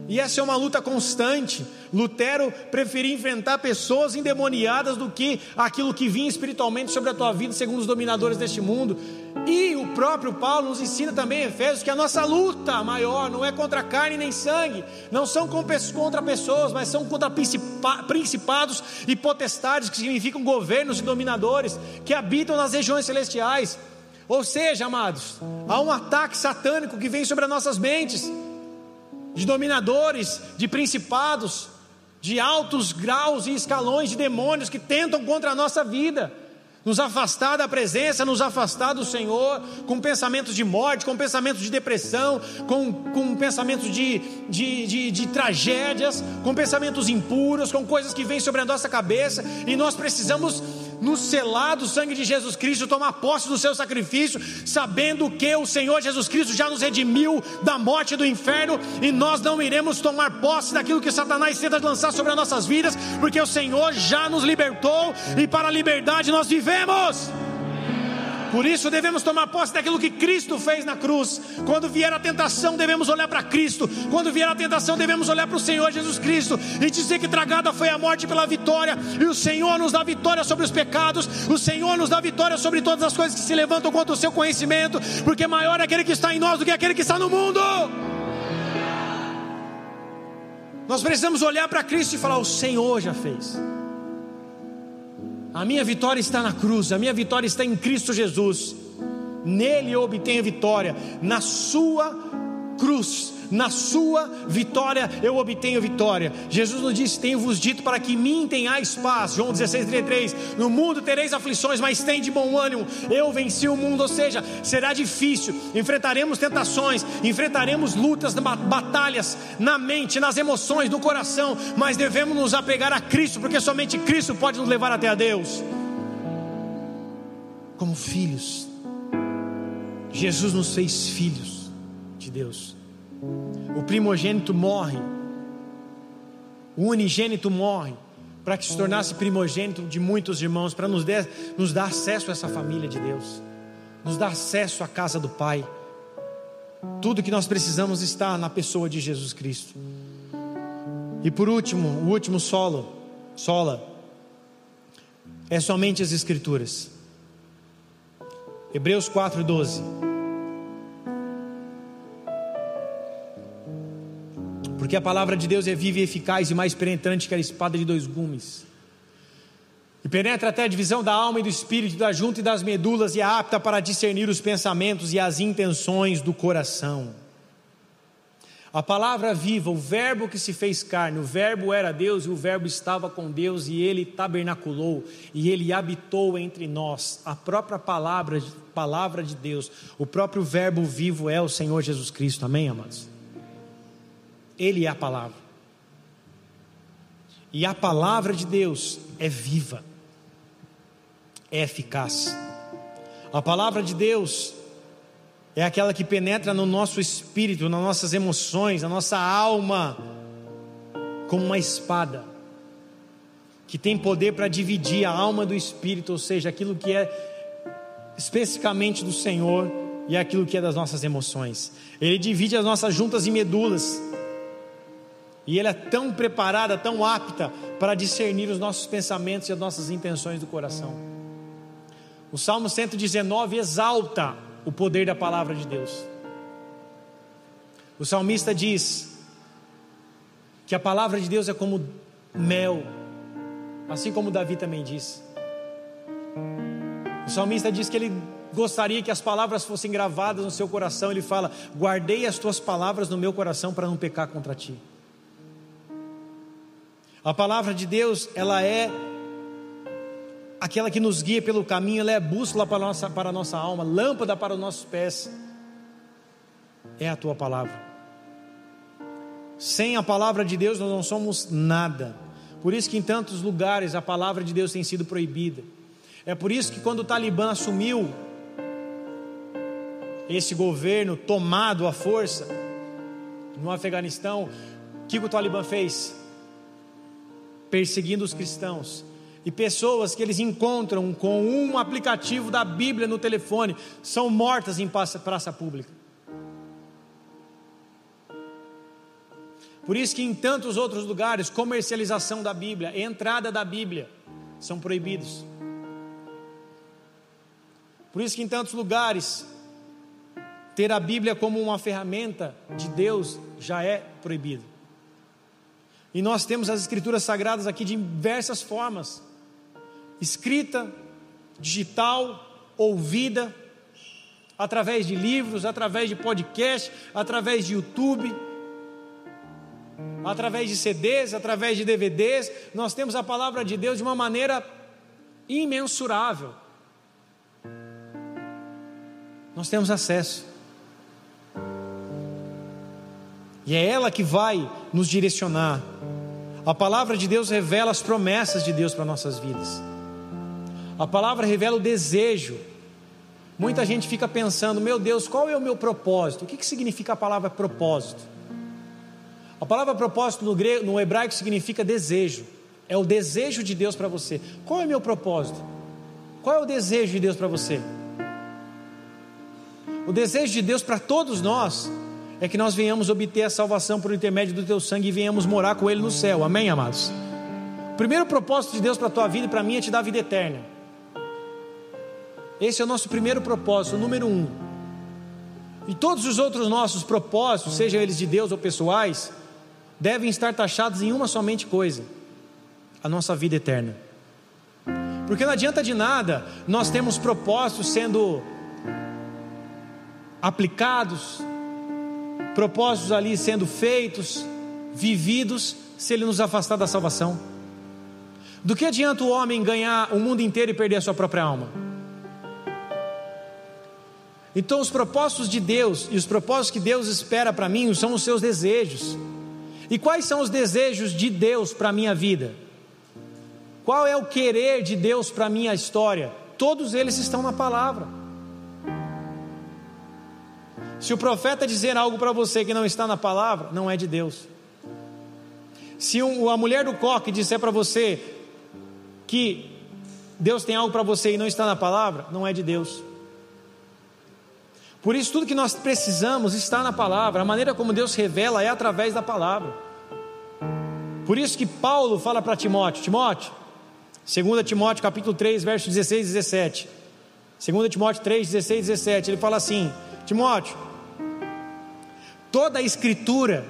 E essa é uma luta constante. Lutero preferia enfrentar pessoas endemoniadas do que aquilo que vinha espiritualmente sobre a tua vida, segundo os dominadores deste mundo. E o próprio Paulo nos ensina também em Efésios que a nossa luta maior não é contra carne nem sangue, não são contra pessoas, mas são contra principados e potestades, que significam governos e dominadores, que habitam nas regiões celestiais. Ou seja, amados, há um ataque satânico que vem sobre as nossas mentes de dominadores, de principados, de altos graus e escalões de demônios que tentam contra a nossa vida, nos afastar da presença, nos afastar do Senhor, com pensamentos de morte, com pensamentos de depressão, com, com pensamentos de, de, de, de tragédias, com pensamentos impuros, com coisas que vêm sobre a nossa cabeça, e nós precisamos no selar do sangue de Jesus Cristo, tomar posse do seu sacrifício, sabendo que o Senhor Jesus Cristo já nos redimiu da morte e do inferno, e nós não iremos tomar posse daquilo que Satanás tenta lançar sobre as nossas vidas, porque o Senhor já nos libertou e para a liberdade nós vivemos. Por isso devemos tomar posse daquilo que Cristo fez na cruz. Quando vier a tentação, devemos olhar para Cristo. Quando vier a tentação, devemos olhar para o Senhor Jesus Cristo e dizer que tragada foi a morte pela vitória, e o Senhor nos dá vitória sobre os pecados, o Senhor nos dá vitória sobre todas as coisas que se levantam contra o seu conhecimento, porque maior é aquele que está em nós do que aquele que está no mundo. Nós precisamos olhar para Cristo e falar: O Senhor já fez. A minha vitória está na cruz, a minha vitória está em Cristo Jesus. Nele eu obtenho vitória, na Sua cruz na sua vitória eu obtenho vitória. Jesus nos disse: Tenho-vos dito para que mim tenhais paz. João 16, 33. No mundo tereis aflições, mas tem de bom ânimo. Eu venci o mundo. Ou seja, será difícil. Enfrentaremos tentações, enfrentaremos lutas, batalhas na mente, nas emoções, no coração. Mas devemos nos apegar a Cristo, porque somente Cristo pode nos levar até a Deus. Como filhos, Jesus nos fez filhos de Deus. O primogênito morre, o unigênito morre, para que se tornasse primogênito de muitos irmãos, para nos, nos dar acesso a essa família de Deus, nos dar acesso à casa do Pai. Tudo que nós precisamos está na pessoa de Jesus Cristo. E por último, o último solo, sola, é somente as Escrituras. Hebreus 4,12. Porque a palavra de Deus é viva e eficaz e mais penetrante que a espada de dois gumes. E penetra até a divisão da alma e do espírito, da junta e das medulas, e é apta para discernir os pensamentos e as intenções do coração. A palavra viva, o Verbo que se fez carne, o Verbo era Deus e o Verbo estava com Deus e ele tabernaculou e ele habitou entre nós. A própria palavra, palavra de Deus, o próprio Verbo vivo é o Senhor Jesus Cristo. Amém, amados? Ele é a palavra. E a palavra de Deus é viva, é eficaz. A palavra de Deus é aquela que penetra no nosso espírito, nas nossas emoções, na nossa alma, como uma espada, que tem poder para dividir a alma do espírito, ou seja, aquilo que é especificamente do Senhor e aquilo que é das nossas emoções. Ele divide as nossas juntas e medulas. E Ele é tão preparada, tão apta para discernir os nossos pensamentos e as nossas intenções do coração. O Salmo 119 exalta o poder da palavra de Deus. O salmista diz que a palavra de Deus é como mel, assim como Davi também disse. O salmista diz que ele gostaria que as palavras fossem gravadas no seu coração. Ele fala: Guardei as tuas palavras no meu coração para não pecar contra ti. A palavra de Deus, ela é aquela que nos guia pelo caminho, ela é bússola para a nossa, para a nossa alma, lâmpada para os nossos pés. É a tua palavra. Sem a palavra de Deus nós não somos nada. Por isso que em tantos lugares a palavra de Deus tem sido proibida. É por isso que quando o Talibã assumiu esse governo tomado à força no Afeganistão, o que o Talibã fez? Perseguindo os cristãos. E pessoas que eles encontram com um aplicativo da Bíblia no telefone são mortas em praça pública. Por isso que em tantos outros lugares, comercialização da Bíblia, entrada da Bíblia, são proibidos. Por isso que em tantos lugares, ter a Bíblia como uma ferramenta de Deus já é proibido. E nós temos as escrituras sagradas aqui de diversas formas: escrita, digital, ouvida, através de livros, através de podcast, através de YouTube, através de CDs, através de DVDs. Nós temos a palavra de Deus de uma maneira imensurável. Nós temos acesso. E é ela que vai nos direcionar. A palavra de Deus revela as promessas de Deus para nossas vidas. A palavra revela o desejo. Muita gente fica pensando, meu Deus, qual é o meu propósito? O que, que significa a palavra propósito? A palavra propósito no, grego, no hebraico significa desejo. É o desejo de Deus para você. Qual é o meu propósito? Qual é o desejo de Deus para você? O desejo de Deus para todos nós é que nós venhamos obter a salvação por intermédio do teu sangue e venhamos morar com Ele no céu. Amém, amados? O primeiro propósito de Deus para a tua vida e para mim é te dar a vida eterna. Esse é o nosso primeiro propósito, número um. E todos os outros nossos propósitos, sejam eles de Deus ou pessoais, devem estar taxados em uma somente coisa: a nossa vida eterna. Porque não adianta de nada nós temos propósitos sendo aplicados, propósitos ali sendo feitos, vividos, se ele nos afastar da salvação. Do que adianta o homem ganhar o mundo inteiro e perder a sua própria alma? Então, os propósitos de Deus e os propósitos que Deus espera para mim são os seus desejos. E quais são os desejos de Deus para a minha vida? Qual é o querer de Deus para a minha história? Todos eles estão na palavra. Se o profeta dizer algo para você que não está na palavra, não é de Deus. Se um, a mulher do coque disser para você que Deus tem algo para você e não está na palavra, não é de Deus. Por isso, tudo que nós precisamos está na palavra, a maneira como Deus revela é através da palavra. Por isso que Paulo fala para Timóteo: Timóteo, 2 Timóteo capítulo 3, versos 16 e 17. 2 Timóteo 3, 16 e 17, ele fala assim: Timóteo, Toda a Escritura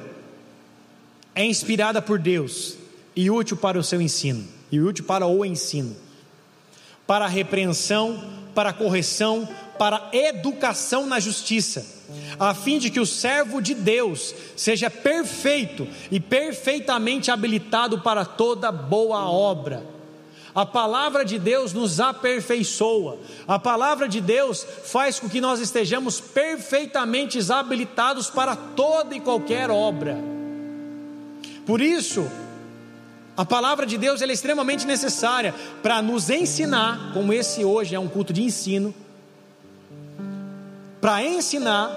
é inspirada por Deus e útil para o seu ensino, e útil para o ensino, para a repreensão, para a correção, para a educação na justiça, a fim de que o servo de Deus seja perfeito e perfeitamente habilitado para toda boa obra. A palavra de Deus nos aperfeiçoa. A palavra de Deus faz com que nós estejamos perfeitamente habilitados para toda e qualquer obra. Por isso, a palavra de Deus é extremamente necessária para nos ensinar, como esse hoje é um culto de ensino, para ensinar,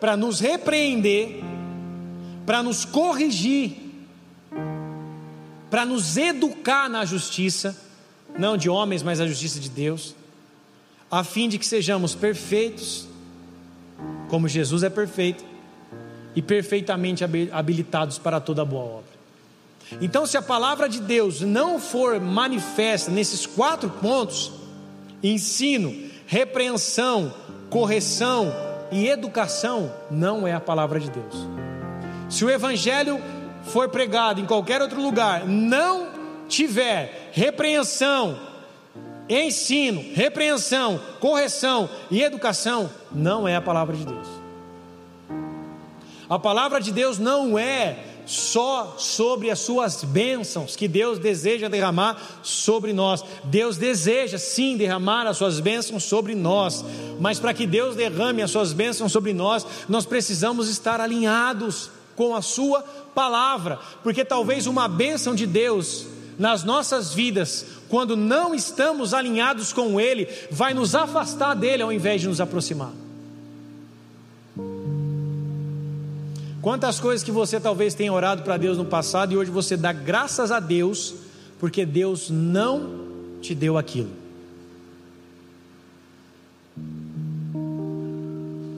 para nos repreender, para nos corrigir, para nos educar na justiça, não de homens, mas a justiça de Deus, a fim de que sejamos perfeitos, como Jesus é perfeito, e perfeitamente habilitados para toda boa obra. Então, se a palavra de Deus não for manifesta nesses quatro pontos ensino, repreensão, correção e educação não é a palavra de Deus. Se o evangelho for pregado em qualquer outro lugar, não tiver repreensão, ensino, repreensão, correção e educação, não é a palavra de Deus. A palavra de Deus não é só sobre as suas bênçãos que Deus deseja derramar sobre nós. Deus deseja sim derramar as suas bênçãos sobre nós, mas para que Deus derrame as suas bênçãos sobre nós, nós precisamos estar alinhados com a Sua palavra, porque talvez uma bênção de Deus nas nossas vidas, quando não estamos alinhados com Ele, vai nos afastar dele ao invés de nos aproximar. Quantas coisas que você talvez tenha orado para Deus no passado e hoje você dá graças a Deus, porque Deus não te deu aquilo.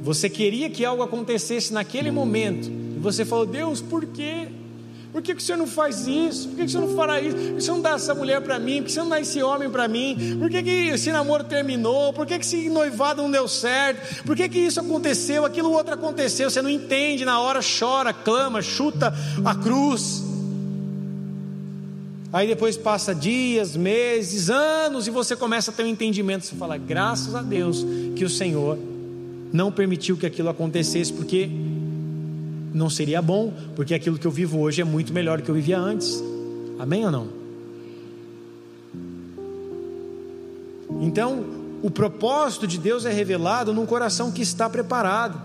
Você queria que algo acontecesse naquele momento, você falou, Deus, por quê? Por que, que o Senhor não faz isso? Por que, que o Senhor não fará isso? Por que o Senhor não dá essa mulher para mim? Por que o Senhor não dá esse homem para mim? Por que, que esse namoro terminou? Por que, que esse noivado não deu certo? Por que, que isso aconteceu? Aquilo outro aconteceu. Você não entende, na hora chora, clama, chuta a cruz. Aí depois passa dias, meses, anos, e você começa a ter um entendimento. Você fala, graças a Deus que o Senhor não permitiu que aquilo acontecesse, porque não seria bom, porque aquilo que eu vivo hoje é muito melhor do que eu vivia antes. Amém ou não? Então, o propósito de Deus é revelado num coração que está preparado.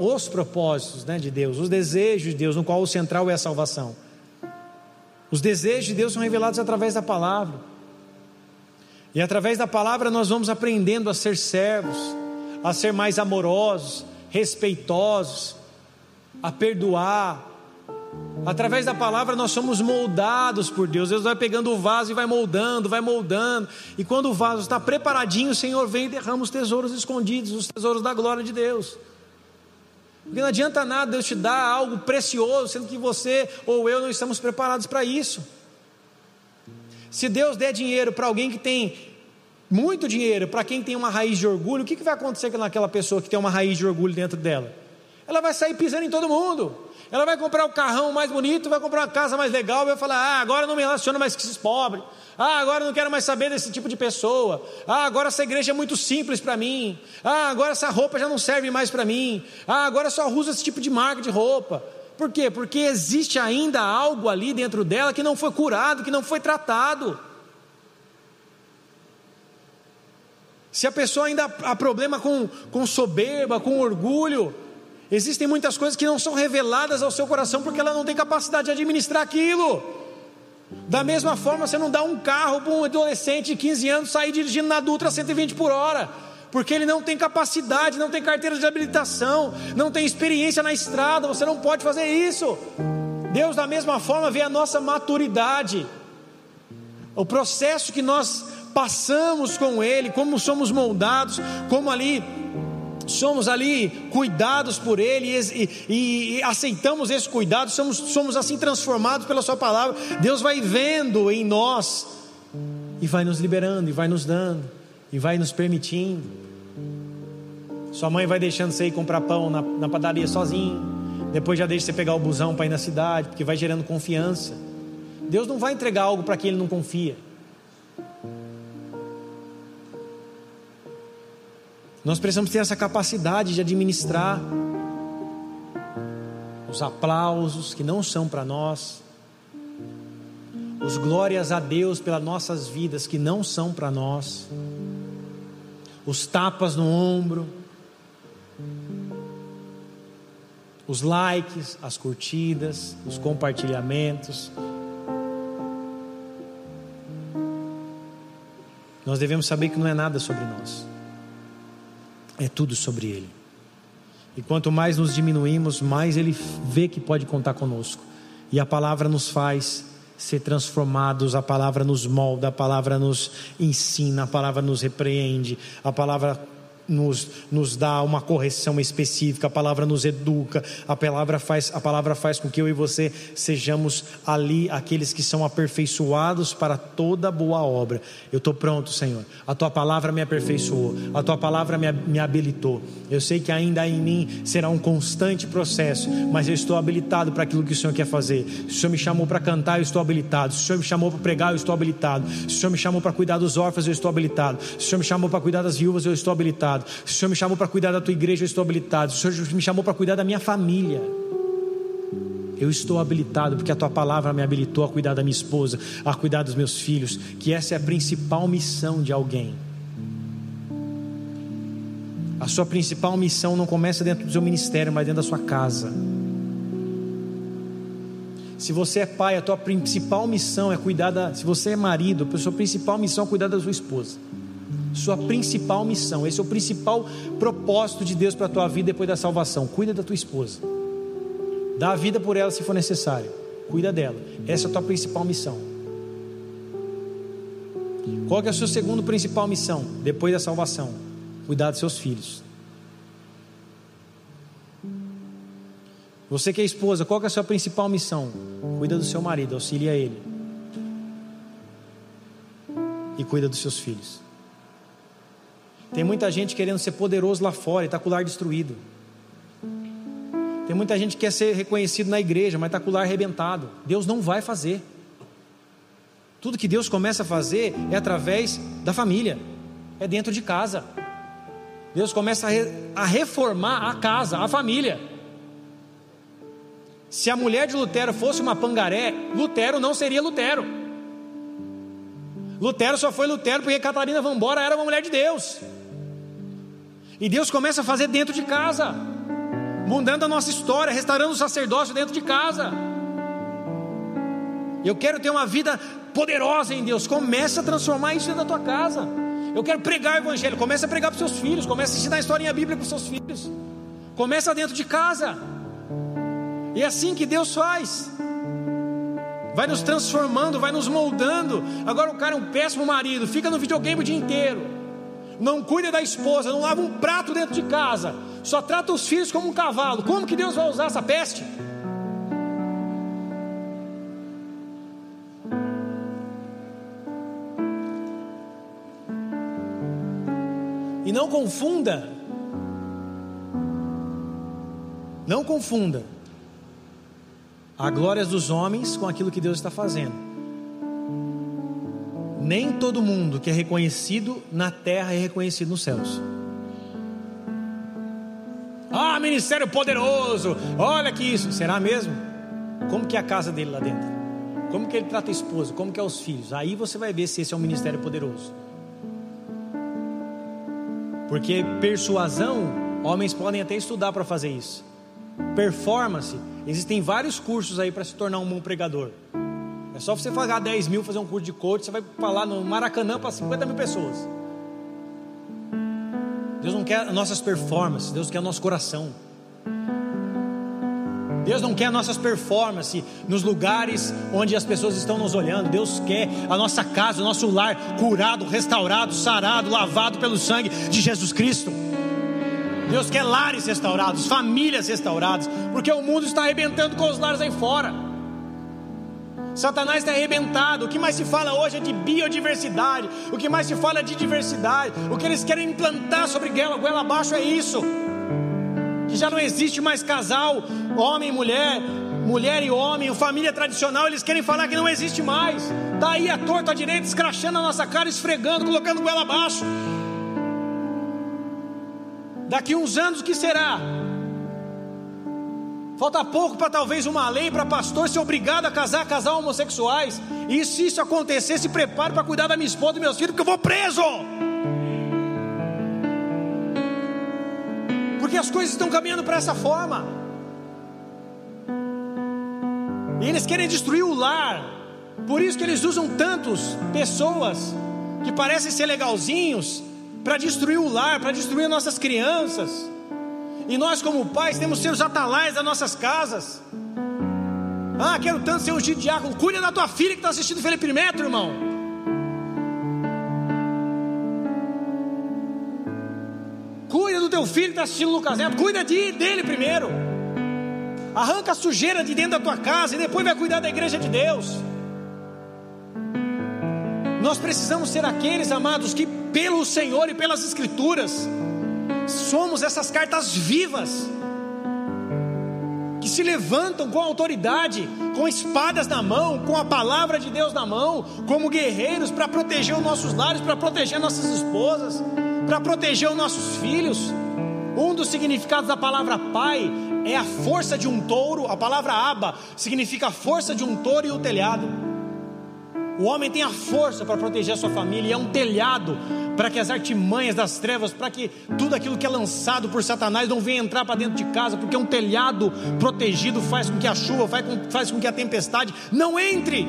Os propósitos né, de Deus, os desejos de Deus, no qual o central é a salvação. Os desejos de Deus são revelados através da palavra. E através da palavra nós vamos aprendendo a ser servos, a ser mais amorosos, respeitosos, a perdoar. Através da palavra nós somos moldados por Deus. Deus vai pegando o vaso e vai moldando, vai moldando. E quando o vaso está preparadinho, o Senhor vem e derrama os tesouros escondidos, os tesouros da glória de Deus. Porque não adianta nada Deus te dar algo precioso, sendo que você ou eu não estamos preparados para isso. Se Deus der dinheiro para alguém que tem muito dinheiro, para quem tem uma raiz de orgulho, o que, que vai acontecer com aquela pessoa que tem uma raiz de orgulho dentro dela? Ela vai sair pisando em todo mundo. Ela vai comprar o carrão mais bonito, vai comprar uma casa mais legal, vai falar: ah, agora não me relaciono mais com esses pobres. Ah, agora não quero mais saber desse tipo de pessoa. Ah, agora essa igreja é muito simples para mim. Ah, agora essa roupa já não serve mais para mim. Ah, agora só uso esse tipo de marca de roupa. Por quê? Porque existe ainda algo ali dentro dela que não foi curado, que não foi tratado. Se a pessoa ainda há problema com, com soberba, com orgulho, existem muitas coisas que não são reveladas ao seu coração porque ela não tem capacidade de administrar aquilo. Da mesma forma, você não dá um carro para um adolescente de 15 anos sair dirigindo na Dutra 120 por hora porque ele não tem capacidade, não tem carteira de habilitação, não tem experiência na estrada, você não pode fazer isso. Deus, da mesma forma, vê a nossa maturidade, o processo que nós passamos com Ele, como somos moldados, como ali somos ali cuidados por Ele e, e, e, aceitamos esse cuidado, somos, somos assim transformados pela Sua palavra. Deus vai vendo em nós e vai nos liberando, e vai nos dando, e vai nos permitindo. Sua mãe vai deixando você ir comprar pão na, na padaria sozinho. Depois já deixa você pegar o busão para ir na cidade, porque vai gerando confiança. Deus não vai entregar algo para quem ele não confia. Nós precisamos ter essa capacidade de administrar os aplausos que não são para nós, os glórias a Deus pelas nossas vidas que não são para nós, os tapas no ombro, os likes, as curtidas, os compartilhamentos. Nós devemos saber que não é nada sobre nós, é tudo sobre Ele. E quanto mais nos diminuímos, mais Ele vê que pode contar conosco. E a palavra nos faz ser transformados, a palavra nos molda, a palavra nos ensina, a palavra nos repreende, a palavra nos, nos dá uma correção específica, a palavra nos educa, a palavra, faz, a palavra faz com que eu e você sejamos ali aqueles que são aperfeiçoados para toda boa obra. Eu estou pronto, Senhor. A tua palavra me aperfeiçoou, a tua palavra me, me habilitou. Eu sei que ainda em mim será um constante processo, mas eu estou habilitado para aquilo que o Senhor quer fazer. Se o Senhor me chamou para cantar, eu estou habilitado. Se o Senhor me chamou para pregar, eu estou habilitado. Se o Senhor me chamou para cuidar dos órfãos, eu estou habilitado. Se o Senhor me chamou para cuidar das viúvas, eu estou habilitado habilitado. Se o Senhor me chamou para cuidar da tua igreja, eu estou habilitado. Se o Senhor me chamou para cuidar da minha família, eu estou habilitado, porque a tua palavra me habilitou a cuidar da minha esposa, a cuidar dos meus filhos, que essa é a principal missão de alguém. A sua principal missão não começa dentro do seu ministério, mas dentro da sua casa. Se você é pai, a tua principal missão é cuidar da. Se você é marido, a sua principal missão é cuidar da sua esposa sua principal missão. Esse é o principal propósito de Deus para a tua vida depois da salvação. Cuida da tua esposa. Dá a vida por ela se for necessário. Cuida dela. Essa é a tua principal missão. Qual é a sua segunda principal missão depois da salvação? Cuidar dos seus filhos. Você que é esposa, qual é a sua principal missão? Cuida do seu marido, auxilia ele. E cuida dos seus filhos. Tem muita gente querendo ser poderoso lá fora e está com o lar destruído. Tem muita gente que quer ser reconhecido na igreja, mas está com o lar arrebentado. Deus não vai fazer. Tudo que Deus começa a fazer é através da família, é dentro de casa. Deus começa a, re, a reformar a casa, a família. Se a mulher de Lutero fosse uma pangaré, Lutero não seria Lutero. Lutero só foi Lutero porque Catarina Vambora era uma mulher de Deus. E Deus começa a fazer dentro de casa, mudando a nossa história, restaurando o sacerdócio dentro de casa. Eu quero ter uma vida poderosa em Deus. Começa a transformar isso dentro da tua casa. Eu quero pregar o evangelho. Começa a pregar para seus filhos. Começa a ensinar a história em Bíblia para os seus filhos. Começa dentro de casa. E é assim que Deus faz. Vai nos transformando, vai nos moldando. Agora o cara é um péssimo marido, fica no videogame o dia inteiro. Não cuida da esposa, não lava um prato dentro de casa. Só trata os filhos como um cavalo. Como que Deus vai usar essa peste? E não confunda, não confunda a glória dos homens com aquilo que Deus está fazendo. Nem todo mundo que é reconhecido na terra é reconhecido nos céus. Ah, ministério poderoso, olha que isso, será mesmo? Como que é a casa dele lá dentro? Como que ele trata a esposa? Como que é os filhos? Aí você vai ver se esse é um ministério poderoso. Porque persuasão, homens podem até estudar para fazer isso. Performance, existem vários cursos aí para se tornar um bom pregador. É só você pagar 10 mil, fazer um curso de coach, você vai falar no Maracanã para 50 mil pessoas. Deus não quer nossas performances, Deus quer nosso coração. Deus não quer nossas performances nos lugares onde as pessoas estão nos olhando. Deus quer a nossa casa, o nosso lar curado, restaurado, sarado, lavado pelo sangue de Jesus Cristo. Deus quer lares restaurados, famílias restauradas, porque o mundo está arrebentando com os lares aí fora. Satanás está arrebentado. O que mais se fala hoje é de biodiversidade. O que mais se fala é de diversidade. O que eles querem implantar sobre goela, goela abaixo é isso que já não existe mais casal, homem e mulher, mulher e homem, família tradicional, eles querem falar que não existe mais. Daí tá a torta à direita, escrachando a nossa cara, esfregando, colocando goela abaixo. Daqui uns anos o que será? Falta pouco para talvez uma lei para pastor ser obrigado a casar casal homossexuais. E se isso acontecer, se prepare para cuidar da minha esposa e meus filhos, porque eu vou preso. porque as coisas estão caminhando para essa forma. E eles querem destruir o lar. Por isso que eles usam tantos pessoas que parecem ser legalzinhos para destruir o lar, para destruir nossas crianças. E nós, como pais, temos que ser os atalais das nossas casas. Ah, quero tanto ser um diácono. Cuida da tua filha que está assistindo Felipe Neto, irmão. Cuida do teu filho que está assistindo Lucas Neto, cuida de, dele primeiro. Arranca a sujeira de dentro da tua casa e depois vai cuidar da igreja de Deus. Nós precisamos ser aqueles, amados, que pelo Senhor e pelas Escrituras, somos essas cartas vivas, que se levantam com autoridade, com espadas na mão, com a palavra de Deus na mão, como guerreiros para proteger os nossos lares, para proteger nossas esposas para proteger os nossos filhos. Um dos significados da palavra pai é a força de um touro. A palavra aba significa a força de um touro e o telhado. O homem tem a força para proteger a sua família e é um telhado para que as artimanhas das trevas, para que tudo aquilo que é lançado por Satanás não venha entrar para dentro de casa, porque um telhado protegido faz com que a chuva, faz com, faz com que a tempestade não entre.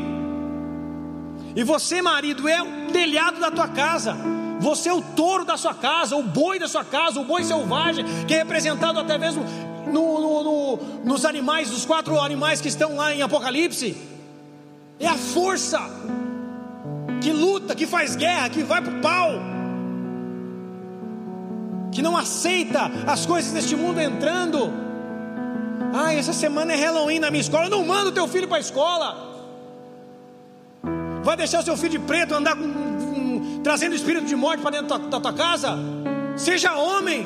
E você, marido, é o telhado da tua casa. Você é o touro da sua casa, o boi da sua casa, o boi selvagem, que é representado até mesmo no, no, no, nos animais, os quatro animais que estão lá em Apocalipse. É a força que luta, que faz guerra, que vai para o pau, que não aceita as coisas deste mundo entrando. Ah, essa semana é Halloween na minha escola. Não manda o teu filho para a escola. Vai deixar o seu filho de preto andar com trazendo espírito de morte para dentro da tua, da tua casa. Seja homem.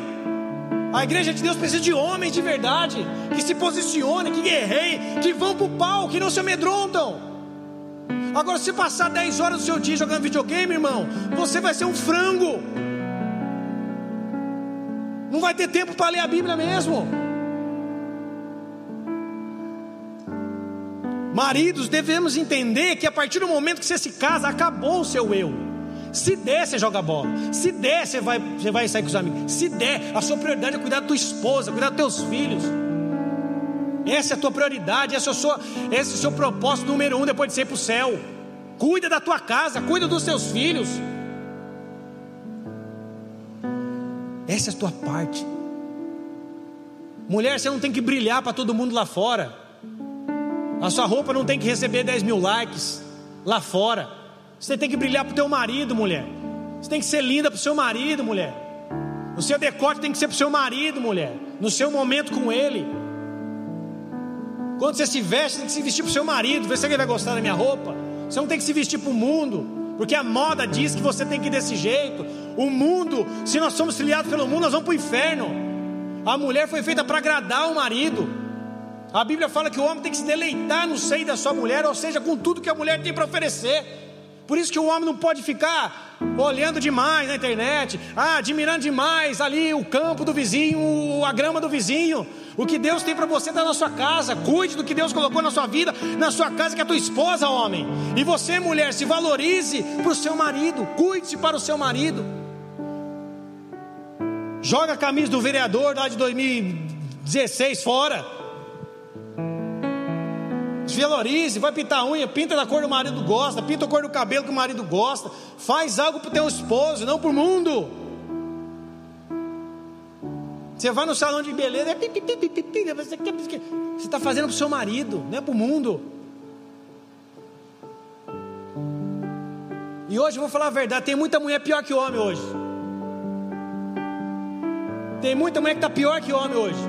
A igreja de Deus precisa de homens de verdade, que se posicionem, que guerreiem, que vão para o pau, que não se amedrontam. Agora, se passar 10 horas do seu dia jogando videogame, irmão, você vai ser um frango. Não vai ter tempo para ler a Bíblia mesmo. Maridos, devemos entender que a partir do momento que você se casa, acabou o seu eu. Se der, você joga bola. Se der, você vai, você vai sair com os amigos. Se der, a sua prioridade é cuidar da tua esposa, cuidar dos teus filhos. Essa é a tua prioridade, esse é o seu, esse é o seu propósito número um depois de ser para o céu. Cuida da tua casa, cuida dos teus filhos. Essa é a tua parte. Mulher, você não tem que brilhar para todo mundo lá fora. A sua roupa não tem que receber 10 mil likes lá fora. Você tem que brilhar para o teu marido, mulher. Você tem que ser linda para o seu marido, mulher. O seu decote tem que ser para o seu marido, mulher. No seu momento com ele. Quando você se veste, tem que se vestir para o seu marido. Vê se ele vai gostar da minha roupa. Você não tem que se vestir para o mundo. Porque a moda diz que você tem que ir desse jeito. O mundo, se nós somos trilhados pelo mundo, nós vamos para o inferno. A mulher foi feita para agradar o marido. A Bíblia fala que o homem tem que se deleitar no seio da sua mulher, ou seja, com tudo que a mulher tem para oferecer. Por isso que o homem não pode ficar olhando demais na internet, ah, admirando demais ali o campo do vizinho, a grama do vizinho. O que Deus tem para você está na sua casa. Cuide do que Deus colocou na sua vida, na sua casa, que é a tua esposa, homem. E você, mulher, se valorize para o seu marido. Cuide-se para o seu marido. Joga a camisa do vereador lá de 2016 fora. Valorize, vai pintar a unha, pinta da cor do marido gosta, pinta a cor do cabelo que o marido gosta. Faz algo para o teu esposo, não para o mundo. Você vai no salão de beleza, é você está fazendo para o seu marido, não é para o mundo. E hoje eu vou falar a verdade: tem muita mulher pior que homem hoje. Tem muita mulher que está pior que homem hoje.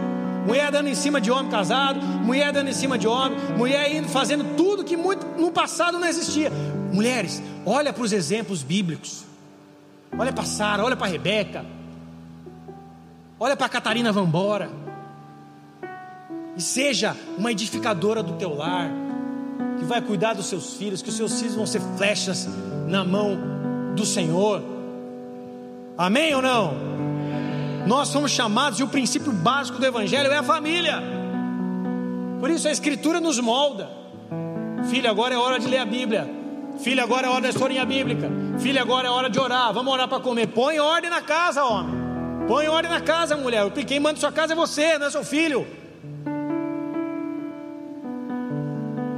Mulher dando em cima de homem casado, mulher dando em cima de homem, mulher indo fazendo tudo que muito no passado não existia. Mulheres, olha para os exemplos bíblicos. Olha para Sara, olha para Rebeca. Olha para Catarina Vambora. E seja uma edificadora do teu lar, que vai cuidar dos seus filhos, que os seus filhos vão ser flechas na mão do Senhor. Amém ou não? Nós somos chamados e o princípio básico do Evangelho é a família. Por isso a Escritura nos molda. Filho, agora é hora de ler a Bíblia. Filho, agora é hora da historinha bíblica. Filho, agora é hora de orar. Vamos orar para comer. Põe ordem na casa, homem. Põe ordem na casa, mulher. Quem manda sua casa é você, não é seu filho.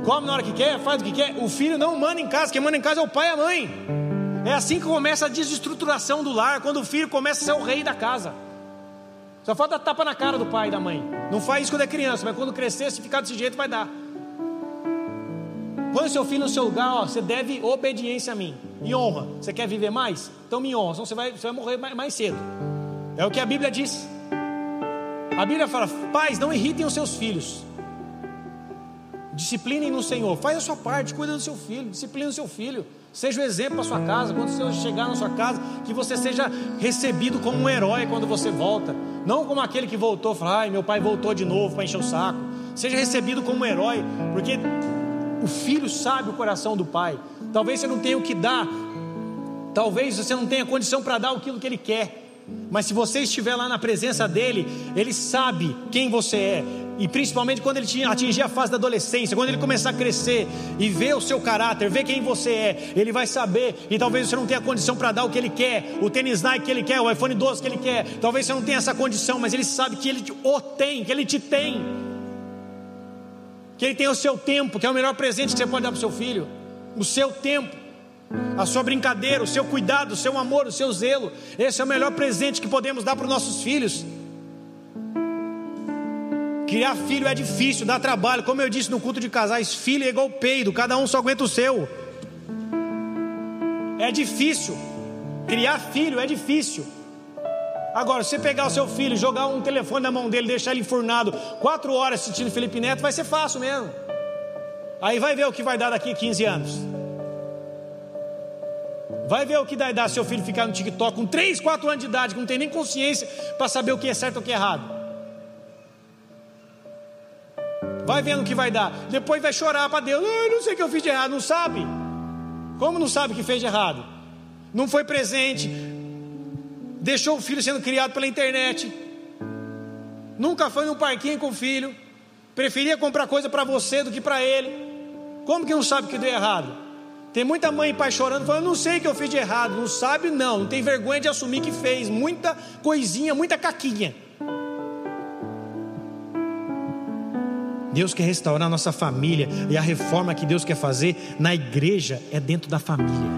Come na hora que quer, faz o que quer. O filho não manda em casa, quem manda em casa é o pai e a mãe. É assim que começa a desestruturação do lar, quando o filho começa a ser o rei da casa. Só falta tapa na cara do pai e da mãe. Não faz isso quando é criança, mas quando crescer, se ficar desse jeito, vai dar. Põe o seu filho no seu lugar, ó, você deve obediência a mim e honra. Você quer viver mais? Então me honra, senão você vai, você vai morrer mais, mais cedo. É o que a Bíblia diz. A Bíblia fala: pais, não irritem os seus filhos. Disciplinem no Senhor. Faz a sua parte, cuida do seu filho, disciplina o seu filho. Seja o um exemplo para sua casa, quando você chegar na sua casa, que você seja recebido como um herói quando você volta, não como aquele que voltou, fala, ai, meu pai voltou de novo para encher o saco. Seja recebido como um herói, porque o filho sabe o coração do pai. Talvez você não tenha o que dar, talvez você não tenha condição para dar aquilo que ele quer. Mas se você estiver lá na presença dele, ele sabe quem você é, e principalmente quando ele atingir a fase da adolescência, quando ele começar a crescer e ver o seu caráter, ver quem você é, ele vai saber. E talvez você não tenha condição para dar o que ele quer, o tênis Nike que ele quer, o iPhone 12 que ele quer. Talvez você não tenha essa condição, mas ele sabe que ele o tem, que ele te tem. Que ele tem o seu tempo, que é o melhor presente que você pode dar para o seu filho. O seu tempo, a sua brincadeira, o seu cuidado, o seu amor, o seu zelo. Esse é o melhor presente que podemos dar para os nossos filhos. Criar filho é difícil, dá trabalho. Como eu disse no culto de casais, filho é igual peido, cada um só aguenta o seu. É difícil. Criar filho é difícil. Agora, se você pegar o seu filho, jogar um telefone na mão dele, deixar ele enfurnado quatro horas assistindo Felipe Neto, vai ser fácil mesmo. Aí vai ver o que vai dar daqui a 15 anos. Vai ver o que vai dar seu filho ficar no TikTok com 3, 4 anos de idade, que não tem nem consciência para saber o que é certo e o que é errado. Vai vendo o que vai dar. Depois vai chorar para Deus. Ah, não sei o que eu fiz de errado. Não sabe? Como não sabe o que fez de errado? Não foi presente. Deixou o filho sendo criado pela internet. Nunca foi num parquinho com o filho. Preferia comprar coisa para você do que para ele. Como que não sabe o que deu errado? Tem muita mãe e pai chorando, falando: Não sei o que eu fiz de errado. Não sabe, não. Não tem vergonha de assumir que fez. Muita coisinha, muita caquinha. Deus quer restaurar a nossa família e a reforma que Deus quer fazer na igreja é dentro da família,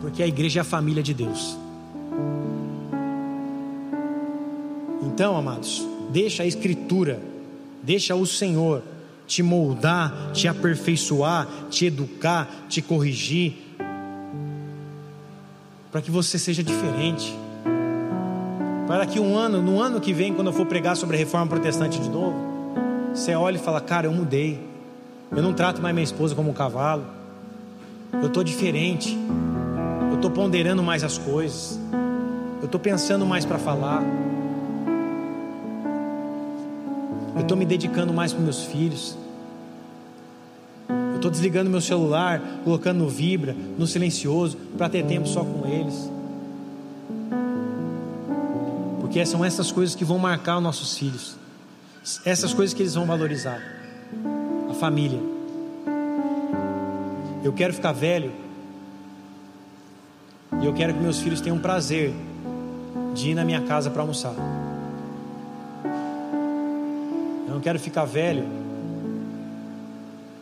porque a igreja é a família de Deus. Então, amados, deixa a Escritura, deixa o Senhor te moldar, te aperfeiçoar, te educar, te corrigir, para que você seja diferente. Para que um ano, no ano que vem, quando eu for pregar sobre a reforma protestante de novo, você olha e fala: Cara, eu mudei. Eu não trato mais minha esposa como um cavalo. Eu estou diferente. Eu estou ponderando mais as coisas. Eu estou pensando mais para falar. Eu estou me dedicando mais para meus filhos. Eu estou desligando meu celular, colocando no vibra, no silencioso, para ter tempo só com eles. Porque são essas coisas que vão marcar os nossos filhos. Essas coisas que eles vão valorizar. A família. Eu quero ficar velho. E eu quero que meus filhos tenham prazer de ir na minha casa para almoçar. Não quero ficar velho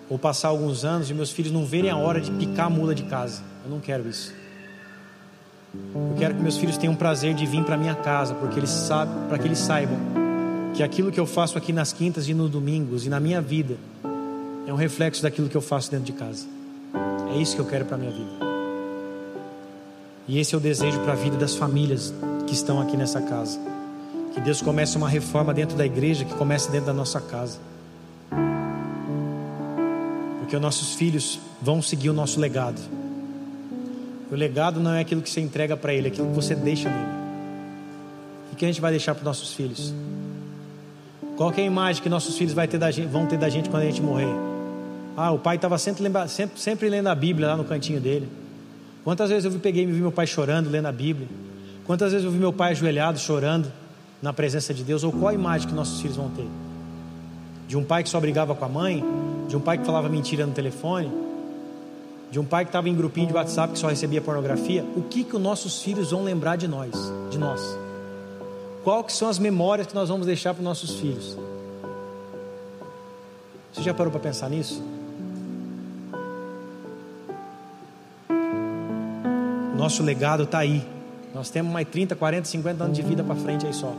ou passar alguns anos e meus filhos não verem a hora de picar a mula de casa. Eu não quero isso. Eu quero que meus filhos tenham prazer de vir para minha casa, porque eles sabem, para que eles saibam que aquilo que eu faço aqui nas quintas e nos domingos e na minha vida é um reflexo daquilo que eu faço dentro de casa. É isso que eu quero para minha vida. E esse é o desejo para a vida das famílias que estão aqui nessa casa. Que Deus comece uma reforma dentro da igreja, que comece dentro da nossa casa. Porque os nossos filhos vão seguir o nosso legado. O legado não é aquilo que você entrega para ele, é aquilo que você deixa nele. O que a gente vai deixar para os nossos filhos? Qual é a imagem que nossos filhos ter gente, vão ter da gente quando a gente morrer? Ah, o pai estava sempre, sempre, sempre lendo a Bíblia lá no cantinho dele. Quantas vezes eu peguei e vi meu pai chorando, lendo a Bíblia? Quantas vezes eu vi meu pai ajoelhado, chorando? Na presença de Deus, ou qual a imagem que nossos filhos vão ter? De um pai que só brigava com a mãe, de um pai que falava mentira no telefone, de um pai que estava em grupinho de WhatsApp que só recebia pornografia, o que que os nossos filhos vão lembrar de nós, de nós? Qual que são as memórias que nós vamos deixar para os nossos filhos? Você já parou para pensar nisso? Nosso legado está aí. Nós temos mais 30, 40, 50 anos de vida para frente aí só.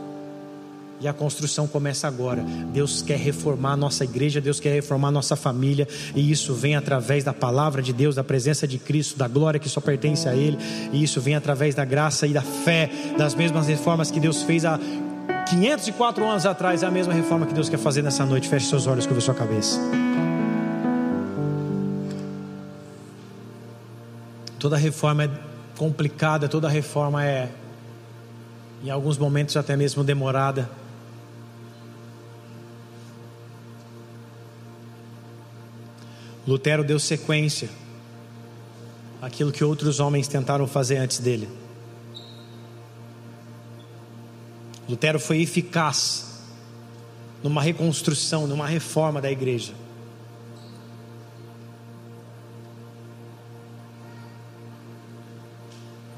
E a construção começa agora. Deus quer reformar a nossa igreja, Deus quer reformar a nossa família, e isso vem através da palavra de Deus, da presença de Cristo, da glória que só pertence a Ele, e isso vem através da graça e da fé, das mesmas reformas que Deus fez há 504 anos atrás, é a mesma reforma que Deus quer fazer nessa noite. Feche seus olhos, curva sua cabeça. Toda reforma é complicada, toda reforma é, em alguns momentos, até mesmo demorada. Lutero deu sequência àquilo que outros homens tentaram fazer antes dele. Lutero foi eficaz numa reconstrução, numa reforma da igreja.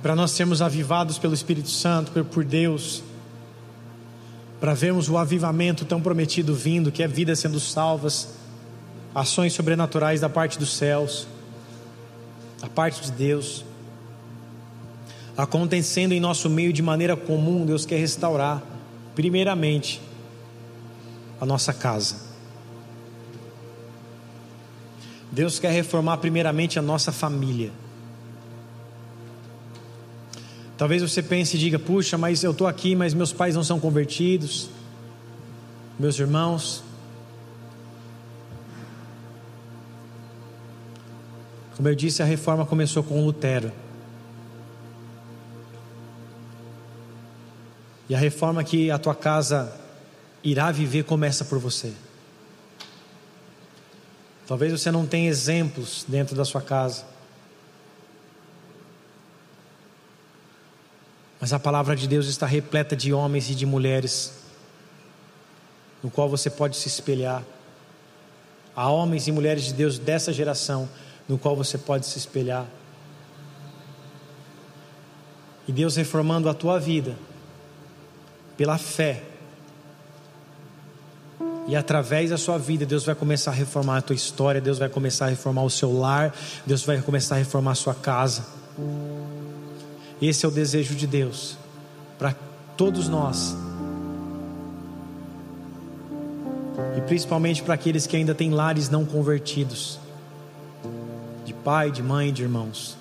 para nós sermos avivados pelo Espírito Santo, por Deus, para vermos o avivamento tão prometido vindo, que é vidas sendo salvas, ações sobrenaturais da parte dos céus, da parte de Deus, acontecendo em nosso meio de maneira comum, Deus quer restaurar, primeiramente, a nossa casa. Deus quer reformar primeiramente a nossa família. Talvez você pense e diga: puxa, mas eu estou aqui, mas meus pais não são convertidos, meus irmãos. Como eu disse, a reforma começou com Lutero. E a reforma que a tua casa irá viver começa por você. Talvez você não tenha exemplos dentro da sua casa. Mas a palavra de Deus está repleta de homens e de mulheres, no qual você pode se espelhar. Há homens e mulheres de Deus dessa geração, no qual você pode se espelhar. E Deus reformando a tua vida, pela fé, E através da sua vida, Deus vai começar a reformar a tua história, Deus vai começar a reformar o seu lar, Deus vai começar a reformar a sua casa. Esse é o desejo de Deus para todos nós. E principalmente para aqueles que ainda têm lares não convertidos, pai, de mãe, de irmãos.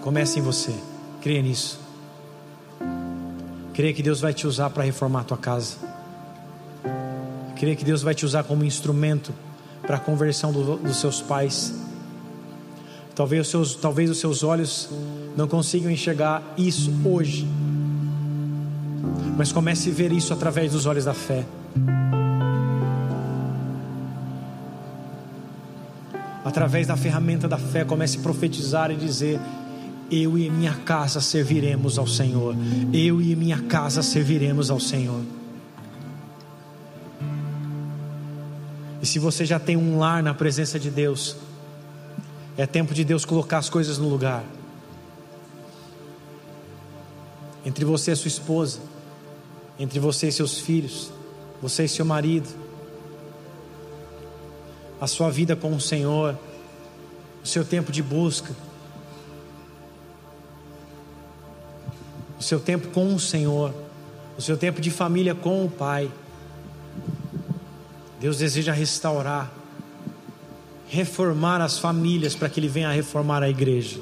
Comece em você, creia nisso. Creia que Deus vai te usar para reformar a tua casa. Creia que Deus vai te usar como instrumento para a conversão do, dos seus pais Talvez os, seus, talvez os seus olhos não consigam enxergar isso hoje, mas comece a ver isso através dos olhos da fé. Através da ferramenta da fé, comece a profetizar e dizer: Eu e minha casa serviremos ao Senhor. Eu e minha casa serviremos ao Senhor. E se você já tem um lar na presença de Deus, é tempo de Deus colocar as coisas no lugar. Entre você e sua esposa, entre você e seus filhos, você e seu marido, a sua vida com o Senhor, o seu tempo de busca, o seu tempo com o Senhor, o seu tempo de família com o Pai. Deus deseja restaurar reformar as famílias para que Ele venha reformar a igreja.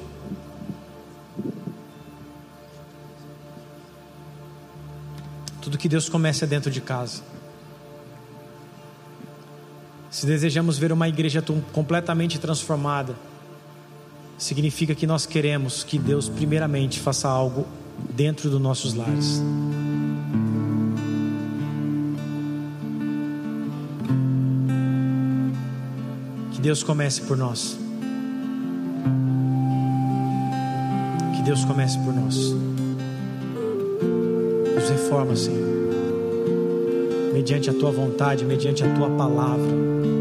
Tudo que Deus começa é dentro de casa. Se desejamos ver uma igreja completamente transformada, significa que nós queremos que Deus, primeiramente, faça algo dentro dos nossos lares. Deus comece por nós. Que Deus comece por nós. Nos reforma, Senhor. Mediante a tua vontade, mediante a tua palavra.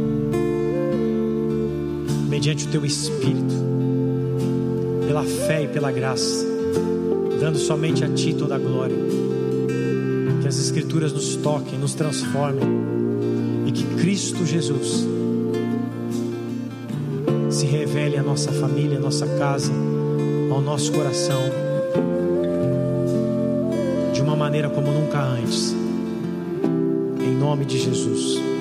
Mediante o teu espírito. Pela fé e pela graça. Dando somente a ti toda a glória. Que as Escrituras nos toquem, nos transformem. E que Cristo Jesus se revele à nossa família, à nossa casa, ao nosso coração, de uma maneira como nunca antes. Em nome de Jesus.